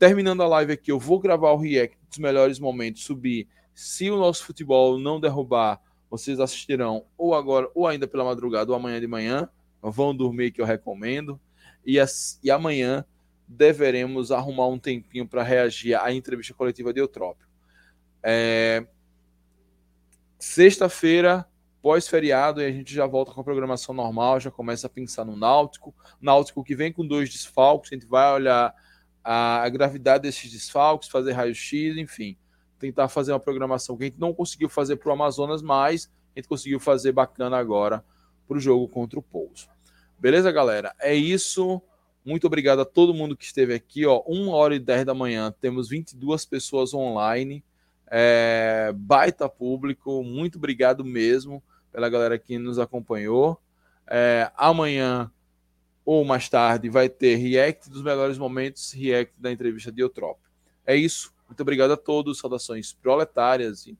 Terminando a live aqui, eu vou gravar o react dos melhores momentos, subir se o nosso futebol não derrubar, vocês assistirão ou agora, ou ainda pela madrugada, ou amanhã de manhã. Vão dormir, que eu recomendo. E, as, e amanhã deveremos arrumar um tempinho para reagir à entrevista coletiva de Eutrópio. É... Sexta-feira, pós-feriado, e a gente já volta com a programação normal, já começa a pensar no Náutico. Náutico que vem com dois desfalques, a gente vai olhar a, gravidade desses desfalques, fazer raio-x, enfim tentar fazer uma programação que a gente não conseguiu fazer para o Amazonas, mas a gente conseguiu fazer bacana agora para o jogo contra o Pouso. Beleza, galera? É isso. Muito obrigado a todo mundo que esteve aqui. Ó, 1 hora e 10 da manhã, temos 22 pessoas online. É, baita público, muito obrigado mesmo. Pela galera que nos acompanhou. É, amanhã ou mais tarde vai ter react dos melhores momentos, react da entrevista de Eutrópio. É isso. Muito obrigado a todos. Saudações proletárias e